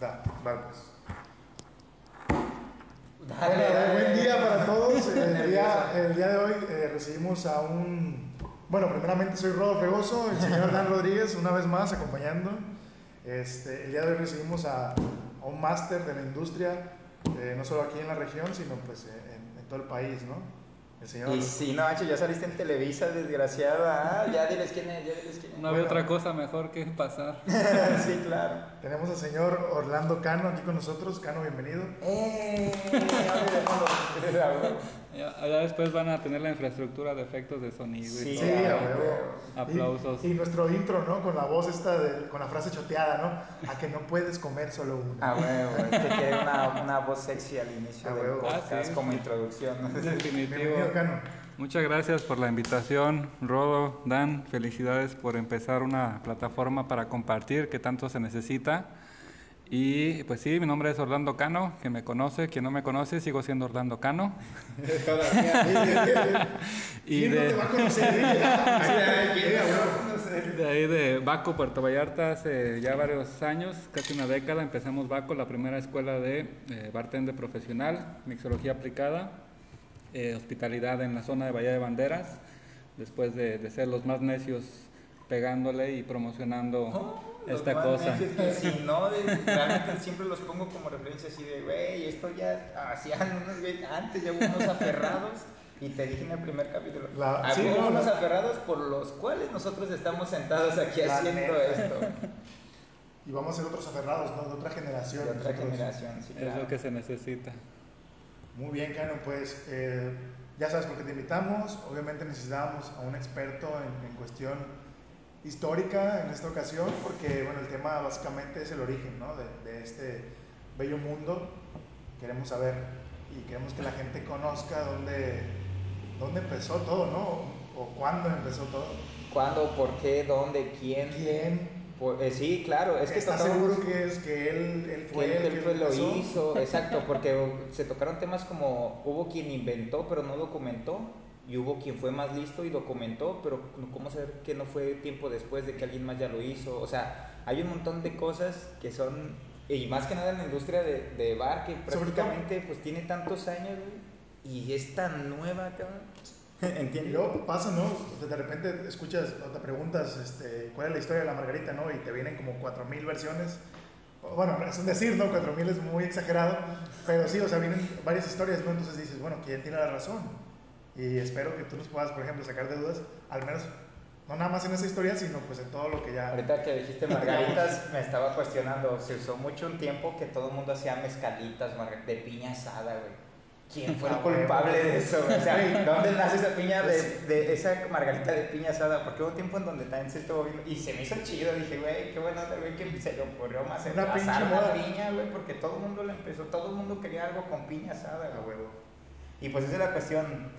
Da, pues. Bueno, buen día para todos. El día, el día de hoy eh, recibimos a un. Bueno, primeramente soy Rodo Fregoso, el señor Dan Rodríguez, una vez más acompañando. Este, el día de hoy recibimos a, a un máster de la industria, eh, no solo aquí en la región, sino pues en, en todo el país, ¿no? El señor. Y si no, Hacho, ya saliste en Televisa, desgraciada. Ah, ya diles quién es, ya diles quién es. No había Bueno. otra cosa mejor que pasar. sí, claro. Tenemos al señor Orlando Cano aquí con nosotros. Cano, bienvenido. ¡Eh! Ya, ya después van a tener la infraestructura de efectos de sonido. y Sí, todo. Sí, a a. Aplausos. Y, y nuestro intro, ¿no? Con la voz esta, de- con la frase choteada, ¿no? A que no puedes comer solo uno. Ah, huevo, es que quiere una, una voz sexy al inicio Ah, del huevo. podcast Ah, sí. como introducción. ¿no? Definitivo. Bienvenido, Cano. Muchas gracias por la invitación, Rodo, Dan. Felicidades por empezar una plataforma para compartir que tanto se necesita. Y pues sí, mi nombre es Orlando Cano, quien me conoce, quien no me conoce, sigo siendo Orlando Cano. Y ¿Quién no de- te va a conocer? De ahí de Baco, Puerto Vallarta, hace ya varios años, casi una década, empezamos Baco, la primera escuela de eh, bartender profesional, mixología aplicada, eh, hospitalidad en la zona de Bahía de Banderas, después de, de ser los más necios pegándole y promocionando Oh, esta cosa. que si no, de- realmente siempre los pongo como referencia así de, güey, esto ya hacían unos, güey, antes ya hubo unos aferrados. Y te dije en el primer capítulo, La- sí, no, unos la- aferrados por los cuales nosotros estamos sentados aquí haciendo neta. esto. Y vamos a ser otros aferrados, ¿no? De otra generación. De otra nosotros. generación, sí, Es claro. lo que se necesita. Muy bien, Cano, pues eh, ya sabes por qué te invitamos. Obviamente necesitábamos a un experto en, en cuestión histórica en esta ocasión, porque bueno, el tema básicamente es el origen ¿no? de, de este bello mundo. Queremos saber y queremos que la gente conozca dónde, dónde empezó todo, ¿no? O cuándo empezó todo. ¿Cuándo, por qué, dónde, quién? ¿Quién? Por- eh, sí, claro, es que ¿Estás tocamos- seguro que es que él, él que fue él, el que él fue lo empezó? hizo, exacto, porque se tocaron temas como hubo quien inventó pero no documentó y hubo quien fue más listo y documentó, pero cómo saber que no fue tiempo después de que alguien más ya lo hizo, o sea, hay un montón de cosas que son y más que nada en la industria de, de bar que prácticamente pues tiene tantos años y es tan nueva, cabrón. Y ¿Entiendes? luego pasa, ¿no? O sea, de repente escuchas o te preguntas este, cuál es la historia de la margarita, ¿no? Y te vienen como 4000 versiones. Bueno, es un decir, ¿no? 4000 es muy exagerado, pero sí, o sea, vienen varias historias, ¿no? Entonces dices, bueno, ¿quién tiene la razón? Y espero que tú nos puedas, por ejemplo, sacar de dudas, al menos, no nada más en esa historia, sino pues en todo lo que ya... Ahorita que dijiste margaritas, me estaba cuestionando. Se usó mucho un tiempo que todo el mundo hacía mezcalitas margar- de piña asada, güey. ¿Quién fue el Ah, culpable de eso? O sea. ¿dónde nace esa piña de, Pues- de esa margarita de piña asada? Porque hubo un tiempo en donde también se estuvo viendo y se me hizo chido. Dije, güey, qué bueno, güey, que se le ocurrió más Una asar moda. piña, güey, porque todo el mundo lo empezó, todo el mundo quería algo con piña asada, güey. Y pues esa es la cuestión.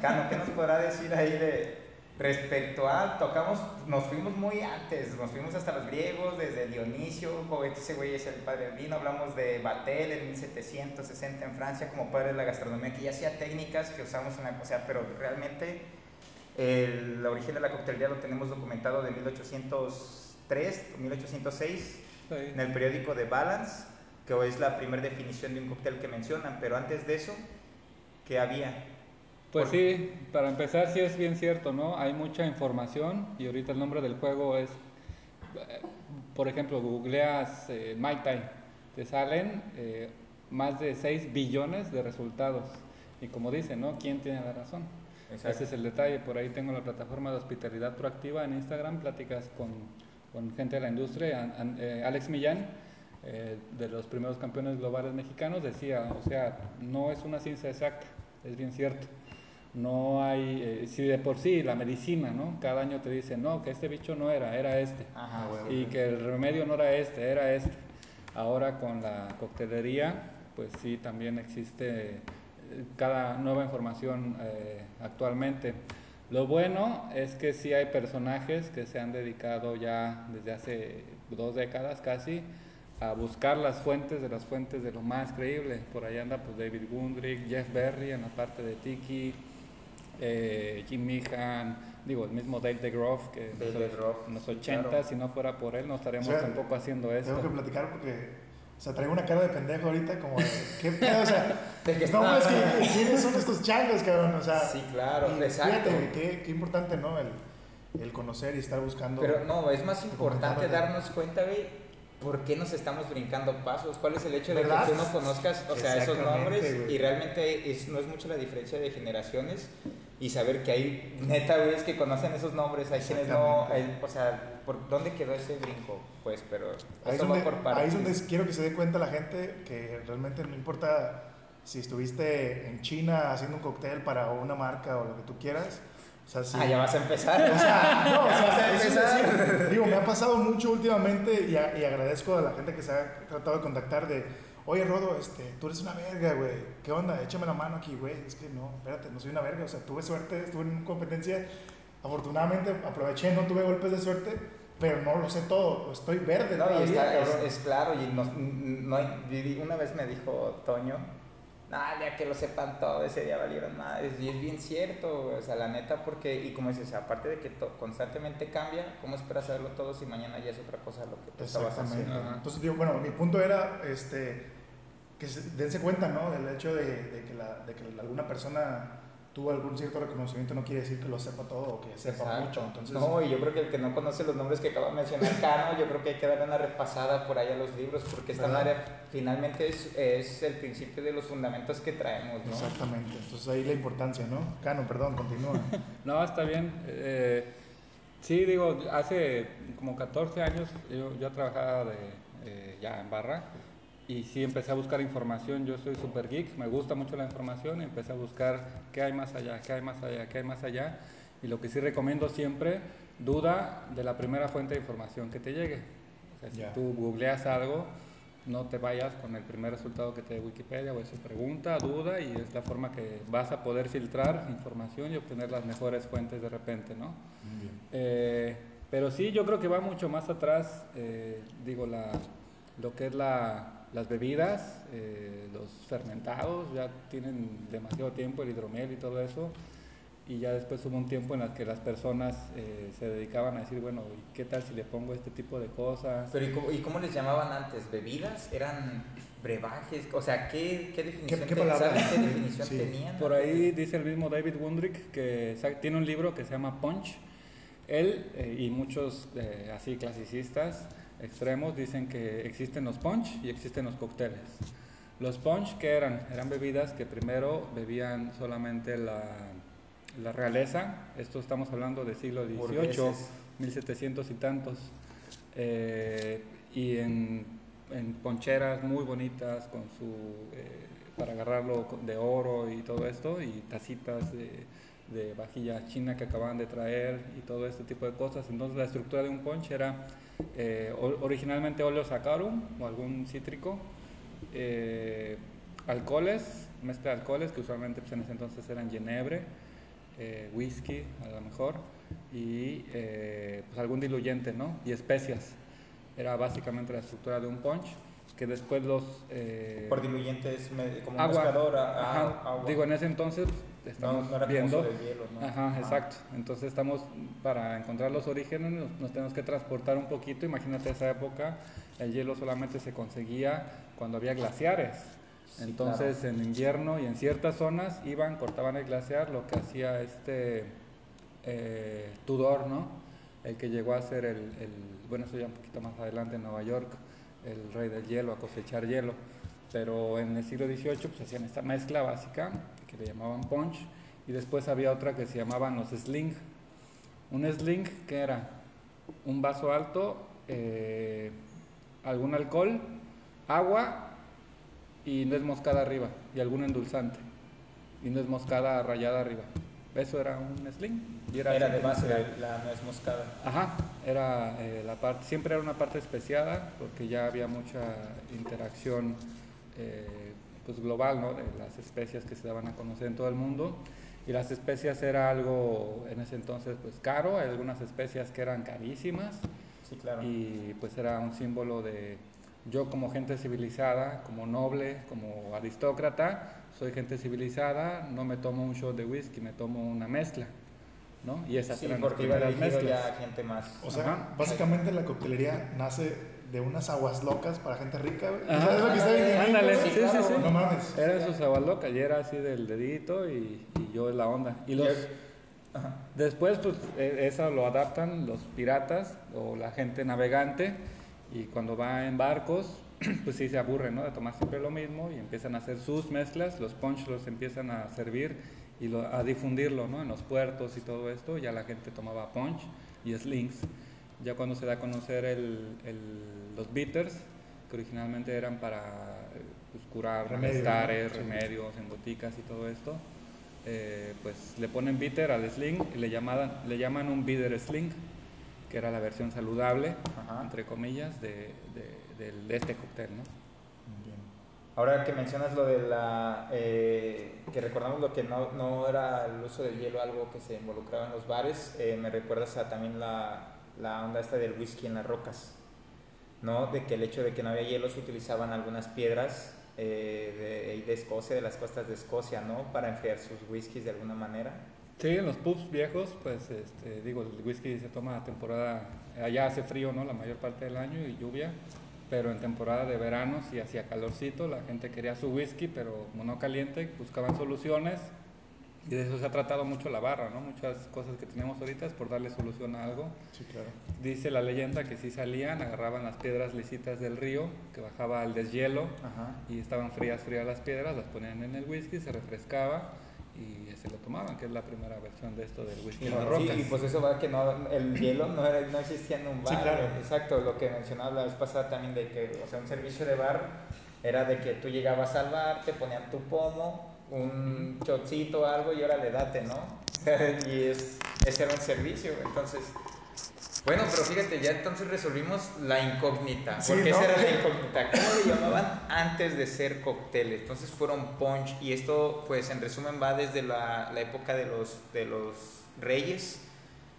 Cano, ¿qué nos podrá decir ahí de respecto a tocamos, nos fuimos muy antes, nos fuimos hasta los griegos, desde Dionisio, ese güey es el padre del vino, hablamos de Batel en 1760 en Francia como padre de la gastronomía, que ya hacía técnicas que usamos en la, o sea, pero realmente el origen de la coctelería lo tenemos documentado de 1803 o 1806 Sí. en el periódico de Balance, que es la primera definición de un cóctel que mencionan, pero antes de eso, ¿qué había? Pues Por- sí, para empezar sí es bien cierto, ¿no? Hay mucha información y ahorita el nombre del juego es, eh, por ejemplo, googleas eh, Tai, te salen eh, más de 6 billones de resultados. Y como dicen, ¿no? ¿Quién tiene la razón? Exacto. Ese es el detalle. Por ahí tengo la plataforma de hospitalidad proactiva en Instagram, pláticas con, con gente de la industria. An- an- eh, Alex Millán, eh, de los primeros campeones globales mexicanos, decía, o sea, no es una ciencia exacta, es bien cierto. No hay, eh, si de por sí la medicina, ¿no? Cada año te dicen, no, que este bicho no era, era este. Ajá, huevo. Y que el remedio no era este, era este. Ahora con la coctelería, pues sí, también existe eh, cada nueva información eh, actualmente. Lo bueno es que sí hay personajes que se han dedicado ya desde hace dos décadas casi a buscar las fuentes de las fuentes de lo más creíble. Por ahí anda pues David Gundrick, Jeff Berry en la parte de Tiki, eh, Jim Meehan, digo, el mismo Dave DeGroff, que Dave en los- DeGroff, en los sí, 80 claro. si no fuera por él no estaríamos O sea, tampoco haciendo esto. Tengo que platicar porque O sea, traigo una cara de pendejo ahorita, como de, ¿qué pedo? O sea, De que no, está- es que, ¿quiénes son estos changos, cabrón? O sea, Sí, claro, y exacto. Fíjate, qué, qué importante, ¿no? El, el conocer y estar buscando. Pero no, es más importante darnos cuenta, güey, por qué nos estamos brincando pasos. ¿Cuál es el hecho de ¿Verdad? que tú no conozcas, o sea, esos nombres güey. y realmente es, no es mucho la diferencia de generaciones y saber que hay neta güeyes que conocen esos nombres, hay quienes no, hay- o sea, ¿por dónde quedó ese brinco? Pues, pero Ahí eso donde, va por partes. ahí es donde quiero que se dé cuenta la gente que realmente no importa si estuviste en China haciendo un cóctel para una marca o lo que tú quieras. O sea, si, Ah, ya vas a empezar. O sea, no, o sea, eso es decir, digo, me ha pasado mucho últimamente y, a- y agradezco a la gente que se ha tratado de contactar de, oye Rodo, este, tú eres una verga, güey, ¿qué onda? Échame la mano aquí, güey. Es que no, espérate, no soy una verga, o sea, tuve suerte, estuve en competencia, afortunadamente aproveché, no tuve golpes de suerte, pero no lo sé todo, estoy verde No, y está, es, claro, y nos- no hay- una vez me dijo Toño, nah, ya que lo sepan todo, ese día valieron más, y es bien cierto, o sea, la neta, porque, y como dices, aparte de que constantemente cambia, ¿cómo esperas saberlo todo si mañana ya es otra cosa lo que tú estabas haciendo? Entonces, digo, bueno, mi punto era este, que se, dense cuenta, ¿no? Del hecho de, de que, la, de que alguna persona tuvo algún cierto reconocimiento no quiere decir que lo sepa todo o que sepa Exacto. mucho. Entonces, no, y yo creo que el que no conoce los nombres que acaba de mencionar Cano, yo creo que hay que darle una repasada por ahí a los libros, porque esta ¿Verdad? madre finalmente es, es el principio de los fundamentos que traemos, ¿no? exactamente. Entonces ahí la importancia, ¿no? Cano, perdón, continúa. No, está bien. Eh, sí, digo, hace como 14 años yo, yo trabajaba de, eh, ya en barra y sí empecé a buscar información. Yo soy super geek, me gusta mucho la información empecé a buscar qué hay más allá, qué hay más allá, qué hay más allá. Y lo que sí recomiendo siempre, duda de la primera fuente de información que te llegue. O sea, si tú googleas algo, no te vayas con el primer resultado que te dé Wikipedia o eso, pregunta, duda y es la forma que vas a poder filtrar información y obtener las mejores fuentes de repente, ¿no? Eh, pero sí, yo creo que va mucho más atrás, eh, digo, la, lo que es la, las bebidas, eh, los fermentados, ya tienen demasiado tiempo, el hidromiel y todo eso, y ya después hubo un tiempo en el que las personas eh, se dedicaban a decir, bueno, ¿y qué tal si le pongo este tipo de cosas? Pero ¿y cómo, y cómo les llamaban antes? ¿Bebidas? ¿Eran brebajes? O sea, ¿qué, qué definición, ¿Qué- qué te- palabra? ¿sabes qué definición Sí. tenían? Por ahí dice el mismo David Wundrick que tiene un libro que se llama Punch. Él eh, y muchos así clasicistas extremos dicen que existen los punch y existen los cócteles. Los punch, que eran? Eran bebidas que primero bebían solamente la, la realeza. Esto estamos hablando del siglo XVIII, Burgueses. 1700 y tantos. Eh, y en, en poncheras muy bonitas con su eh, para agarrarlo de oro y todo esto y tacitas de, de vajilla china que acababan de traer y todo este tipo de cosas entonces la estructura de un punch era eh, originalmente óleo saccharum o algún cítrico eh, alcoholes mezcla de alcoholes que usualmente pues, en ese entonces eran ginebre eh, whisky a lo mejor y eh, pues algún diluyente, ¿no? Y especias. Era básicamente la estructura de un punch que después los... eh, Por diluyentes, como agua. mezclador, a- a- Ajá. agua. Digo, en ese entonces estamos no era viendo... como sobre hielo, ¿no? Ajá, Ajá. exacto. Entonces estamos, para encontrar los orígenes, nos, nos tenemos que transportar un poquito. Imagínate esa época, el hielo solamente se conseguía cuando había glaciares. Sí, Entonces claro. en invierno y en ciertas zonas iban, cortaban el glaciar, lo que hacía este eh, Tudor, ¿no? El que llegó a ser el, el- bueno, eso ya un poquito más adelante en Nueva York, el rey del hielo, a cosechar hielo. Pero en el siglo XVIII pues hacían esta mezcla básica que le llamaban punch y después había otra que se llamaban los sling. Un sling que era un vaso alto, eh, algún alcohol, agua y nuez moscada arriba y algún endulzante y nuez moscada rayada arriba. Eso era un sling. Y Era así de base se- la, la nuez moscada. Ajá, era eh, la parte, siempre era una parte especiada porque ya había mucha interacción eh, pues global, ¿no? De las especias que se daban a conocer en todo el mundo y las especias era algo en ese entonces pues caro, hay algunas especias que eran carísimas Sí, claro. y pues era un símbolo de yo como gente civilizada, como noble, como aristócrata, soy gente civilizada, no me tomo un shot de whisky, me tomo una mezcla, ¿no? Y esas sí, eran las porque iba ya a gente más. O sea, Ajá. básicamente la coctelería nace de unas aguas locas para gente rica, güey. Ajá. ¿Sabes lo que está bien? Ándale, sí, sí, sí. No mames. Eran sus aguas locas y era así del dedito y, y yo en la onda. Y los, después, pues, e- eso lo adaptan los piratas o la gente navegante y cuando va en barcos, pues sí se aburren, ¿no? De tomar siempre lo mismo y empiezan a hacer sus mezclas, los punch los empiezan a servir y lo- a difundirlo, ¿no? En los puertos y todo esto, ya la gente tomaba punch y slings. Ya cuando se da a conocer el- el- los bitters, que originalmente eran para eh, pues, curar malestares, ¿no? Sí. remedios en goticas y todo esto, eh, pues le ponen bitter al sling y le llaman, le llaman un bitter sling, que era la versión saludable, Ajá. entre comillas, de, de- del- de este cóctel, ¿no? Bien. Ahora que mencionas lo de la. eh, que recordamos lo que no, no era el uso del hielo, algo que se involucraba en los bares, eh, me recuerdas a también la, la onda esta del whisky en las rocas. ¿No? De que el hecho de que no había hielo se utilizaban algunas piedras eh, de, Escocia, de las costas de Escocia, ¿no? Para enfriar sus whiskies de alguna manera. Sí, en los pubs viejos, pues este, digo, el whisky se toma a temporada, allá hace frío, ¿no? La mayor parte del año y lluvia, pero en temporada de verano sí hacía calorcito, la gente quería su whisky, pero como no caliente, buscaban soluciones y de eso se ha tratado mucho la barra, ¿no? Muchas cosas que tenemos ahorita es por darle solución a algo. Sí, claro. Dice la leyenda que sí salían, agarraban las piedras lisitas del río, que bajaba al deshielo, Ajá. y estaban frías, frías las piedras, las ponían en el whisky, se refrescaba y se lo tomaban, que es la primera versión de esto del whisky Y, en las sí, y pues eso va que no, el hielo no, era, no existía en un bar. Sí, claro. Exacto, lo que mencionaba la vez pasada también de que, o sea, un servicio de bar era de que tú llegabas al bar, te ponían tu pomo, un chocito o algo y órale, date, ¿no? y es, ese era un servicio, entonces... Bueno, pero fíjate, ya entonces resolvimos la incógnita. Sí, porque ¿no? esa era la incógnita. ¿Cómo le llamaban antes de ser cócteles? Entonces fueron punch y esto, pues en resumen, va desde la, la época de los, de los reyes.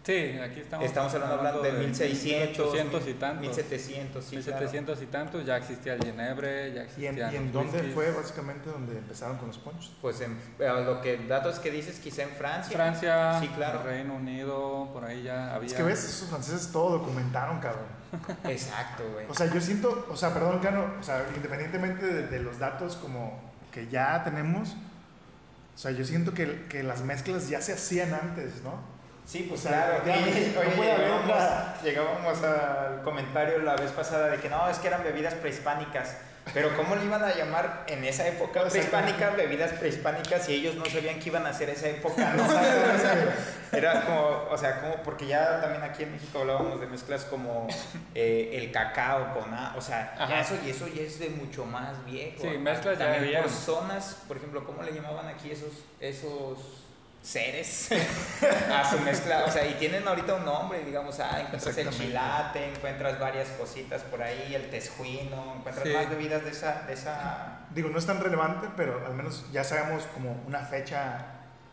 Sí, aquí estamos, Estamos hablando, de 1600, 1800 y tantos. 1700, sí, 1700 y tantos, ya existía el Ginebre, ya ¿Y en, y en dónde whiskies. fue básicamente donde empezaron con los ponchos? Pues en, lo que datos que dices, quizá en Francia. Francia, Sí, claro. Reino Unido, por ahí ya había... Es que ves, esos franceses todo documentaron, cabrón. Exacto, güey. O sea, yo siento, o sea, perdón, Cano, o sea, independientemente de, de los datos como que ya tenemos, o sea, yo siento que, que las mezclas ya se hacían antes, ¿no? Sí, pues O sea, claro. no oye, llegábamos, al comentario la vez pasada de que no, es que eran bebidas prehispánicas. Pero ¿cómo le iban a llamar en esa época prehispánica bebidas prehispánicas si ellos no sabían que iban a ser esa época? ¿no? O sea, era como, o sea, como, porque ya también aquí en México hablábamos de mezclas como eh, el cacao con, o sea, ya eso, y eso ya es de mucho más viejo. Sí, mezclas ya habían. por zonas, por ejemplo, ¿cómo le llamaban aquí esos, esos seres a su mezcla? O sea, y tienen ahorita un nombre, digamos, ah, encuentras el chilate, encuentras varias cositas por ahí, el tesjuino, encuentras Sí. más bebidas de esa, de esa Digo, no es tan relevante, pero al menos ya sabemos como una fecha.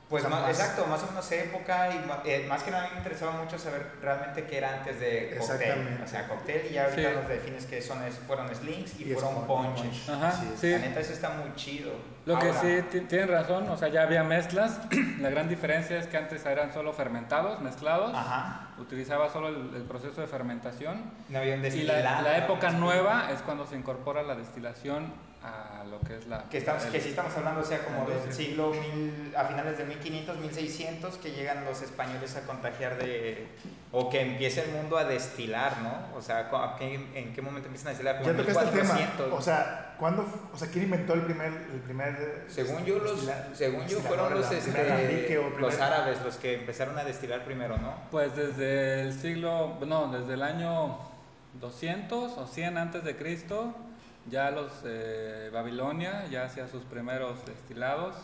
Pues o sea, más- exacto, más o menos época y ma- eh, más que nada a mí me interesaba mucho saber realmente qué era antes de cóctel. Exactamente. O sea, cóctel y ya ahorita Sí. nos defines que son, fueron slings y, Y fueron pon- ponches. Ajá, es. sí. La neta eso está muy chido. Lo que Ahora, sí ti- tienen razón, o sea, ya había mezclas. La gran diferencia es que antes eran solo fermentados, mezclados. Ajá. Utilizaba solo el, el proceso de fermentación. No había un Y la, destilado, la ¿no? época nueva es cuando se incorpora la destilación a lo que es la... Que, estamos, el- que sí estamos hablando, o sea, como del siglo mil, a finales de 1500, 1600, que llegan los españoles a contagiar de, o que empieza el mundo a destilar, ¿no? O sea, ¿a qué- ¿en qué momento empiezan a destilar? Como Ya tocaste el tema. 1400. O sea, ¿cuándo, o sea, quién inventó el primer, el primer según yo, los, según yo fueron los, este, los árabes los que empezaron a destilar primero, ¿no? Pues desde el siglo, no, desde el año 200 o 100 antes de Cristo, ya los eh, Babilonia ya hacía sus primeros destilados.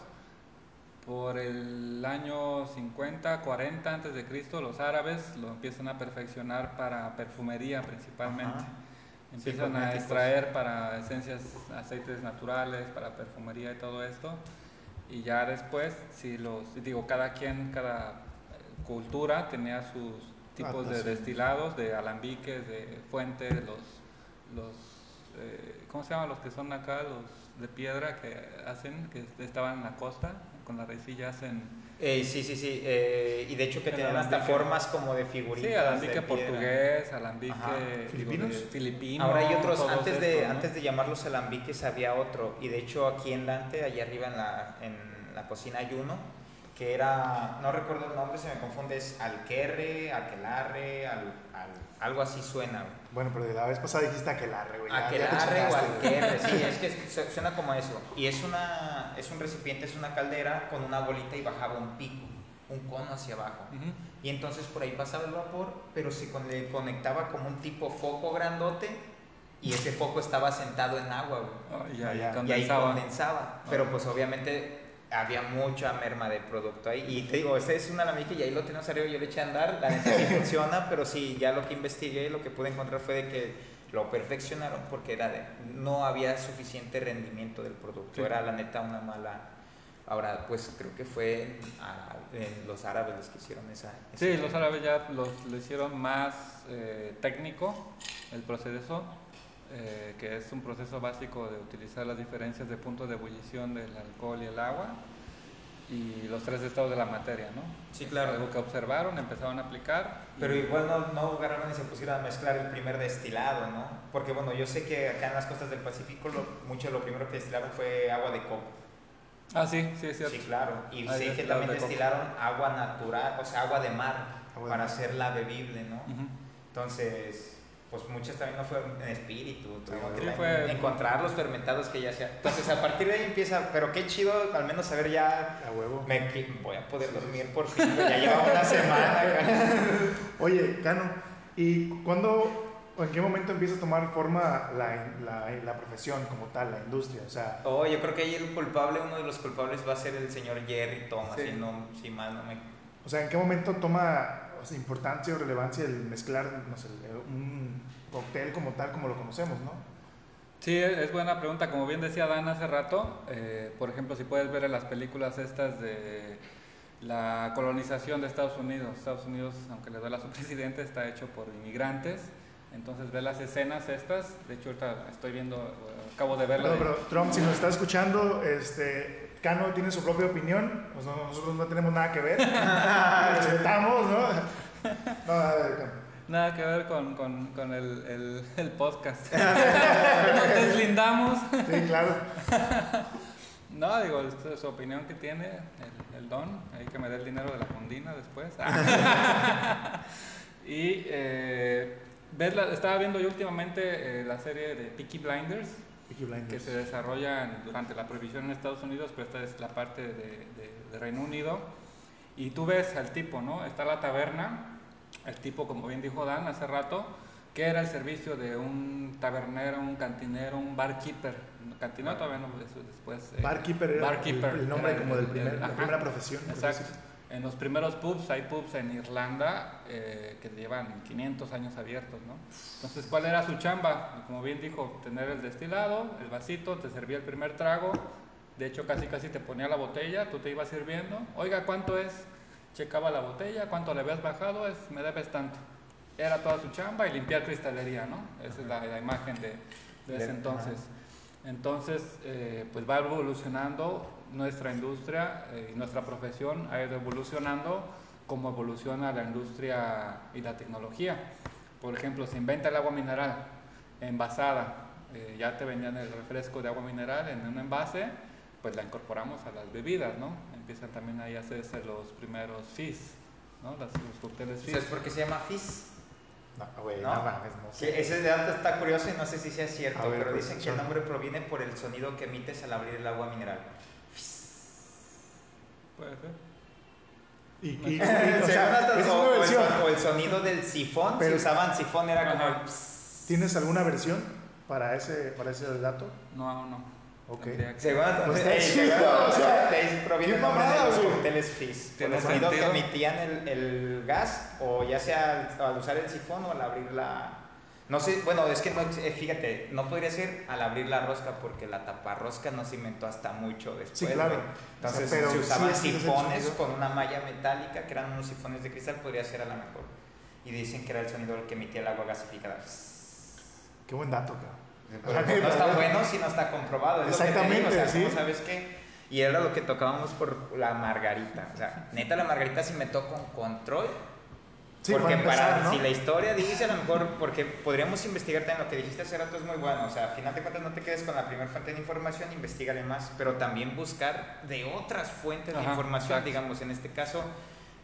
Por el año 50, 40 antes de Cristo, los árabes lo empiezan a perfeccionar para perfumería principalmente. Ajá. Empiezan Sí, a extraer para esencias, aceites naturales, para perfumería y todo esto. Y ya después, si los, digo, cada quien, cada eh, cultura tenía sus tipos de destilados, de alambiques, de fuentes, los, los eh, ¿cómo se llaman los que son acá? Los de piedra que hacen, que estaban en la costa, con la raicilla hacen... Eh, sí, sí, sí. eh, y de hecho que tenían hasta formas como de figuritas. Sí, alambique de portugués, alambique digo, ¿Filipinos? filipino. Ahora hay otros, antes de, antes de llamarlos alambiques había otro. Y de hecho aquí en Dante, allá arriba en la, en la cocina hay uno que era, no recuerdo el nombre, se me confunde, es alquerre, aquelarre, al, al- algo así suena. güey. Bueno, pero de la vez pasada dijiste aquelarre, güey. ya- ya Aquelarre o alquerre, sí, es que su- suena como eso. Y es, una, es un recipiente, es una caldera con una bolita y bajaba un pico, un cono hacia abajo. Ujú. Y entonces por ahí pasaba el vapor, pero se con- le conectaba como un tipo foco grandote y ese foco estaba sentado en agua, güey. Oh, y ahí Ya, ya. Y ahí condensaba. condensaba. Pero pues obviamente había mucha merma de producto ahí. Y te digo, este es un alambique y ahí lo tenemos arriba, yo le eché a andar. La neta sí funciona, pero sí, ya lo que investigué, lo que pude encontrar fue de que lo perfeccionaron porque era de, no había suficiente rendimiento del producto. Sí. Era la neta una mala... Ahora, pues creo que fue en en los árabes los que hicieron esa... Sí, los árabes ya los, lo hicieron más eh, técnico el proceso, eh, que es un proceso básico de utilizar las diferencias de punto de ebullición del alcohol y el agua y los tres estados de la materia, ¿no? Sí, Es claro. algo que observaron, empezaron a aplicar. y- Pero igual no, no agarraron y se pusieron a mezclar el primer destilado, ¿no? Porque bueno, yo sé que acá en las costas del Pacífico lo, mucho de lo primero que destilaron fue agua de coco. Ah, sí, sí, es cierto. Sí, claro. Y Hay sé que también de coco. destilaron agua natural, o sea, agua de mar, Agua de para mar. hacerla bebible, ¿no? Ujú. Entonces, pues muchas también no fueron en espíritu, tuvimos que Sí, también fue- encontrar los fermentados que ya sea. Entonces, a partir de ahí empieza, pero qué chido, al menos saber ya, A huevo. me, voy a poder dormir por fin, ya lleva una semana. Oye, Cano, ¿y cuándo o en qué momento empieza a tomar forma la, la, la profesión como tal, la industria? O sea, Oh, yo creo que ahí el culpable, uno de los culpables va a ser el señor Jerry Thomas, Sí. si, no, si mal no me... o sea, ¿en qué momento toma o sea, importancia o relevancia el mezclar, no sé, un cóctel como tal, como lo conocemos, ¿no? Sí, es buena pregunta. Como bien decía Dan hace rato, eh, por ejemplo, si puedes ver en las películas estas de la colonización de Estados Unidos. Estados Unidos, aunque le duele a su presidente, está hecho por inmigrantes. Entonces ve las escenas estas. De hecho, ahorita estoy viendo, acabo de verla. Pero, pero Trump, si nos está escuchando, este, Cano tiene su propia opinión, pues no- nosotros no tenemos nada que ver, respetamos, ¿no? No, a ver, Cano. Nada que ver con, con, con el, el, el podcast. Nos deslindamos. Sí, claro. No, digo, es su opinión que tiene el, el don, hay que me dé el dinero de la fundina después. y eh, ves la- estaba viendo yo últimamente eh, la serie de Peaky Blinders, Peaky que se desarrolla durante la prohibición en Estados Unidos, pero esta es la parte de, de- de Reino Unido. Y tú ves al tipo, ¿no? Está la taberna, el tipo, como bien dijo Dan hace rato, que era el servicio de un tabernero, un cantinero, un barkeeper. Cantinero todavía no, eso después. eh, Barkeeper era barkeeper el, el nombre era como del primer, el- la ajá. primera profesión. Exacto. En los primeros pubs, hay pubs en Irlanda eh, que llevan 500 años abiertos, ¿no? Entonces, ¿cuál era su chamba? Como bien dijo, tener el destilado, el vasito, te servía el primer trago, de hecho casi casi te ponía la botella, tú te ibas sirviendo, oiga, ¿cuánto es? Checaba la botella, ¿cuánto le habías bajado? Es, me debes tanto. Era toda su chamba y limpiar cristalería, ¿no? Esa es la, la imagen de, de ese entonces. Entonces, eh, pues va evolucionando nuestra industria eh, y nuestra profesión ha ido evolucionando como evoluciona la industria y la tecnología. Por ejemplo, se inventa el agua mineral envasada, eh, ya te vendían el refresco de agua mineral en un envase, pues la incorporamos a las bebidas, ¿no? Empiezan también ahí a hacerse los primeros fizz, ¿no? Las- los cócteles fizz. ¿Sabes por qué se llama Fizz? No, güey, ¿No? no mames, no Sí, sé. ese dato está curioso y no sé si sea cierto, ver, pero pues, dicen que el nombre proviene por el sonido que emites al abrir el agua mineral. Puede ser. Y, y- y- o sea, o, una o el, son- o el sonido del sifón, Pero- si usaban sifón era como el... ¿Tienes alguna versión para ese, para ese dato? No, aún no. Ok. Que- Según, Pues está chido, o sea, qué mamada, los cócteles Fizz. Por el sonido que emitían el, el gas, o ya sea al, al usar el sifón o al abrir la... No sé, bueno, es que no, eh, fíjate, no podría ser al abrir la rosca porque la taparrosca no se inventó hasta mucho después. Sí, claro. Entonces, O sea, pero si usaban sí sifones con una malla metálica, que eran unos sifones de cristal, podría ser a lo mejor. Y dicen que era el sonido el que emitía el agua gasificada. Qué buen dato, cabrón. Pero no está bueno si no está comprobado. Es lo que te Exactamente, digo, o sea, sí. ¿cómo sabes que Y era lo que tocábamos por la margarita. O sea, neta, la margarita sí me tocó con control. Sí, porque para empezar, ¿no? si la historia dice, a lo mejor, porque podríamos investigar también lo que dijiste hace rato es muy bueno. O sea, al final de cuentas no te quedes con la primera fuente de información, investigale más, pero también buscar de otras fuentes de información. exacto. Digamos, en este caso,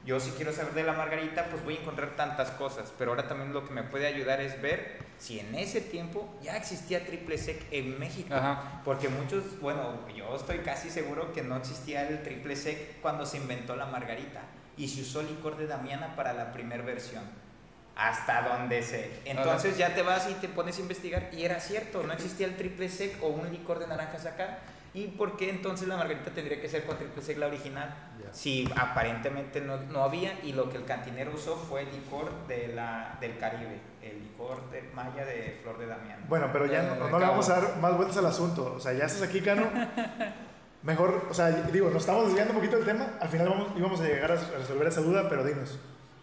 yo si quiero saber de la margarita, pues voy a encontrar tantas cosas. Pero ahora también lo que me puede ayudar es ver si en ese tiempo ya existía triple sec en México. Ajá. Porque muchos, bueno, yo estoy casi seguro que no existía el triple sec cuando se inventó la margarita y se usó licor de Damiana para la primera versión. Hasta donde sé. Entonces ya te vas y te pones a investigar y era cierto, no existía el triple sec o un licor de naranjas acá. ¿Y por qué entonces la margarita tendría que ser con triple sec la original? Si aparentemente no, no había y lo que el cantinero usó fue el licor de la, del Caribe, el licor de maya de flor de Damiana. Bueno, pero ya no, no le vamos a dar más vueltas al asunto. O sea, ya estás aquí, Cano. Mejor, o sea, digo, nos estamos desviando un poquito del tema. Al final vamos, íbamos a llegar a resolver esa duda, pero dinos,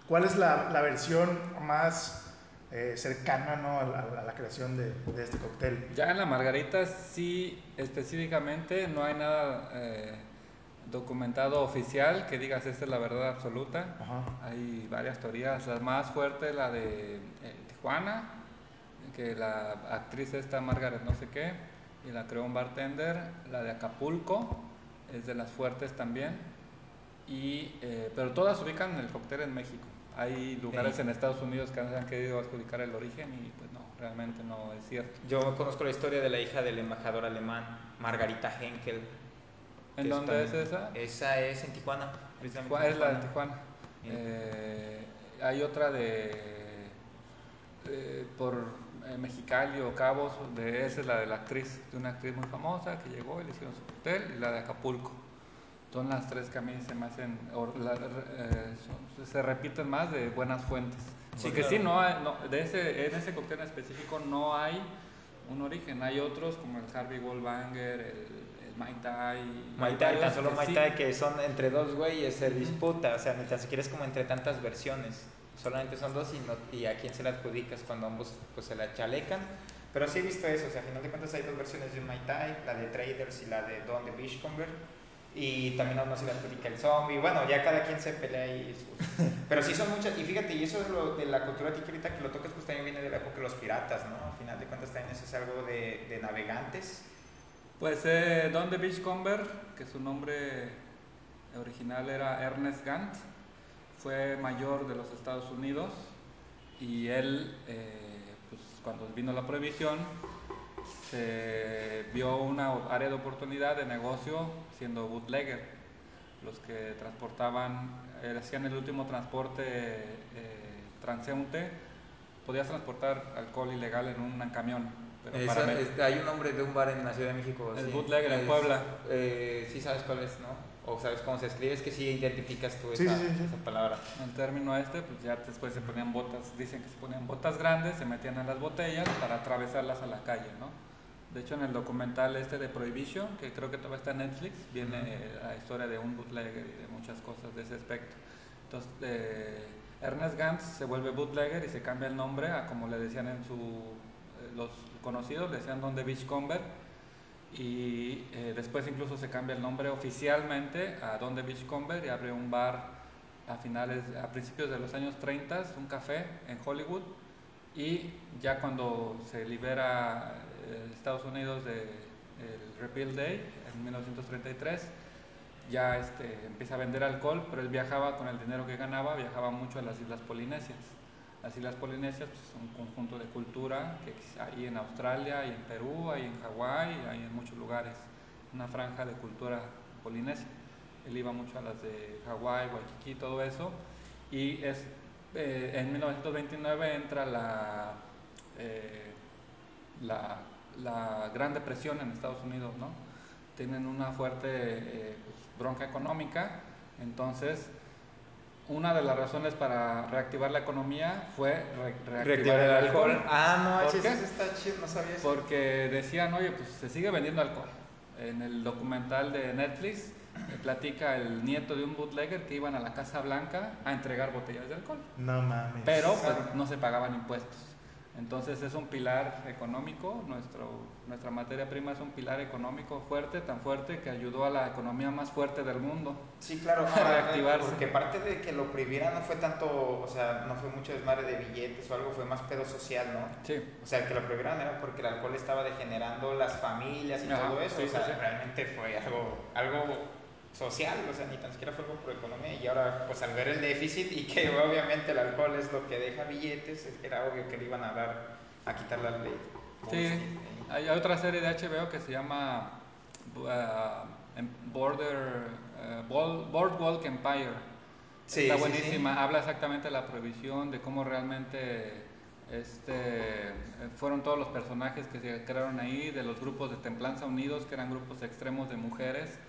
¿cuál es la, la versión más eh, cercana ¿no? a, la, a la creación de, de este cóctel? Ya en la margarita sí específicamente no hay nada eh, documentado oficial que digas esta es la verdad absoluta. Ajá. Hay varias teorías. La más fuerte la de eh, Tijuana, que la actriz esta Margaret no sé qué, y la creó un bartender. La de Acapulco es de las fuertes también. Y, eh, pero todas ubican el cóctel en México. Hay lugares Sí. en Estados Unidos que han querido adjudicar el origen y pues no, realmente no es cierto. Yo conozco la historia de la hija del embajador alemán, Margarita Henkel. ¿En dónde es esa? Esa es en Tijuana. precisamente ¿Cuál en es la de Tijuana? Sí. Eh, hay otra de eh, por eh, Mexicali o Cabos, de esa es la de la actriz, de una actriz muy famosa que llegó y le hicieron su hotel, y la de Acapulco. Son las tres que a mí se me hacen, or- la- eh, son- se repiten más de buenas fuentes. Sí, Porque claro. sí, no hay, no, de ese, en ese cóctel en específico no hay un origen, hay otros como el Harvey Goldbanger, el, el Mai Tai. Mai Tai, tan solo Mai sí. Tai, que son entre dos güeyes, se disputa, o sea, ni tan siquiera es como entre tantas versiones. Solamente son dos y, no- y a quién se la adjudicas cuando ambos pues se la chalecan. Pero sí he visto eso, o sea, a final de cuentas hay dos versiones de un Mai Tai, la de Traders y la de Don de Beachcomber. Y también a uno se le adjudica el zombie. Bueno, ya cada quien se pelea ahí. sus- Pero sí son muchas. Y fíjate, y eso es lo de la cultura tica ahorita que lo tocas, pues también viene de la época de los piratas, ¿no? Al final de cuentas también eso es algo de, de navegantes. Pues eh, Don de Beachcomber, que su nombre original era Ernest Gant, fue mayor de los Estados Unidos y él, eh, pues, cuando vino la prohibición, se vio una área de oportunidad de negocio siendo bootlegger. Los que transportaban, eh, hacían el último transporte eh, transeúnte, podías transportar alcohol ilegal en un camión. Pero Esa- hay un nombre de un bar en la Ciudad de México. El sí. bootlegger en Puebla. Eh, sí sabes cuál es, ¿no? O sabes cómo se escribe, es que sí identificas tú Sí, esa, sí, sí, sí. esa palabra. El término este, pues ya después se ponían botas, dicen que se ponían botas grandes, se metían en las botellas para atravesarlas a la calle, ¿no? De hecho, en el documental este de Prohibition, que creo que todavía está en Netflix, viene eh, la historia de un bootlegger y de muchas cosas de ese aspecto. Entonces, eh, Ernest Gantz se vuelve bootlegger y se cambia el nombre a como le decían en su, eh, los conocidos, le decían Don de Beachcomber, y eh, después incluso se cambia el nombre oficialmente a Don de Beachcomber y abre un bar a finales, a principios de los años 30, un café en Hollywood. Y ya cuando se libera Estados Unidos del Repeal Day en 1933 ya este, empieza a vender alcohol, pero él viajaba con el dinero que ganaba, viajaba mucho a las Islas Polinesias. Las Islas Polinesias pues, son un conjunto de cultura que hay en Australia, hay en Perú, hay en Hawái, hay en muchos lugares, una franja de cultura polinesia. Él iba mucho a las de Hawái, Waikiki, todo eso, y es, eh, en 1929 entra la, eh, la, la Gran Depresión en Estados Unidos, ¿no? Tienen una fuerte eh, pues, bronca económica, entonces una de las razones para reactivar la economía fue re- reactivar, Reactivar el alcohol. Ah, no, ¿Por manches, qué? eso está chido, no sabía eso. Porque decían, oye, pues se sigue vendiendo alcohol. En el documental de Netflix eh, platica el nieto de un bootlegger que iban a la Casa Blanca a entregar botellas de alcohol. No mames. Pero pues, no se pagaban impuestos. Entonces es un pilar económico, nuestro, nuestra materia prima es un pilar económico fuerte, tan fuerte que ayudó a la economía más fuerte del mundo. Sí, claro, a reactivarse. Porque parte de que lo prohibieran no fue tanto, o sea, no fue mucho desmadre de billetes o algo, fue más pedo social, ¿no? Sí. O sea, que lo prohibieran era porque el alcohol estaba degenerando las familias y Ajá, todo eso. sí, o sea, sí, realmente fue algo, algo social, o sea, ni tan siquiera fue algo por economía. Y ahora, pues al ver el déficit y que obviamente el alcohol es lo que deja billetes, era obvio que le iban a dar, a quitar la ley. Sí, hay otra serie de HBO que se llama uh, em- Border, uh, Boardwalk Empire. Sí, Está sí, buenísima, habla exactamente de la prohibición, de cómo realmente este, fueron todos los personajes que se crearon ahí, de los grupos de Templanza Unidos, que eran grupos extremos de mujeres.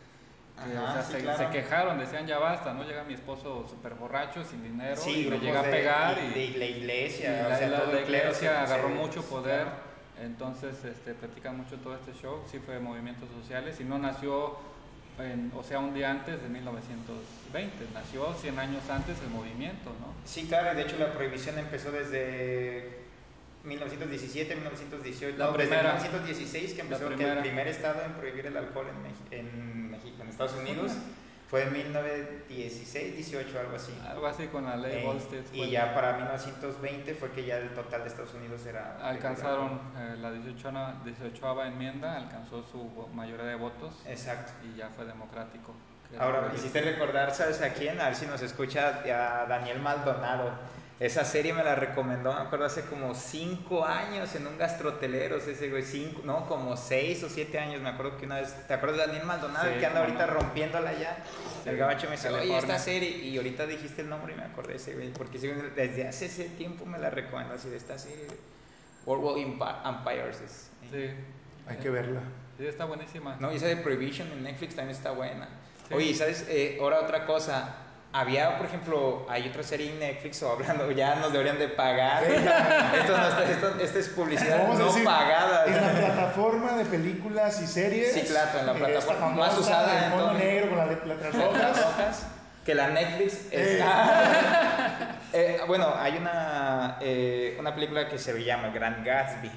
Que, Ajá, o sea, sí, se, claro. se quejaron, decían ya basta, ¿no? Llega mi esposo súper borracho, sin dinero, Sí, y me llega a pegar y, y, de la iglesia, y o la, sea, la- todo la el clero iglesia agarró mucho poder, claro. entonces este, platican mucho todo este show, sí fue de movimientos sociales y no nació, en- o sea, un día antes de 1920, nació 100 años antes el movimiento, ¿no? Sí, claro, y de hecho la prohibición empezó desde 1917, 1918, La no, desde primera. 1916 que empezó que el primer estado en prohibir el alcohol en, Mex- en México, en Estados Unidos, fue en 1916, 18, algo así. Algo así con la ley Eh, Volstead. y fue- ya para 1920 fue que ya el total de Estados Unidos era... Alcanzaron eh, la 18 18 enmienda, alcanzó su mayoría de votos Exacto. y ya fue democrático. Ahora hiciste recordar, ¿sabes a quién? A ver si nos escucha a Daniel Maldonado. Esa serie me la recomendó, me acuerdo, hace como cinco años en un gastrotelero, ese güey, cinco, no, como seis o siete años, me acuerdo que una vez, ¿te acuerdas de Daniel Maldonado? Sí, el que anda ahorita no. rompiéndola ya. Sí, el gabacho me dice, oye, esta serie, y ahorita dijiste el nombre y me acordé de ese güey, porque desde hace ese tiempo me la recomendó, así de esta serie, World War Empi- Empires. es- Sí. Hay que verla. Sí, está buenísima. No, y esa de Prohibition en Netflix también está buena. Sí. Oye, ¿sabes? Eh, ahora otra cosa. Había, por ejemplo, hay otra serie en Netflix o hablando, ya nos deberían de pagar. esto, no está- esto- esta es publicidad Vamos a no decir, pagada. En la plataforma de películas y series. Sí, claro, en la plataforma más usada el en fondo todo- negro con las letras rojas. que la Netflix es... Eh. Eh, bueno, hay una, eh, una película que se llama Grand Gatsby.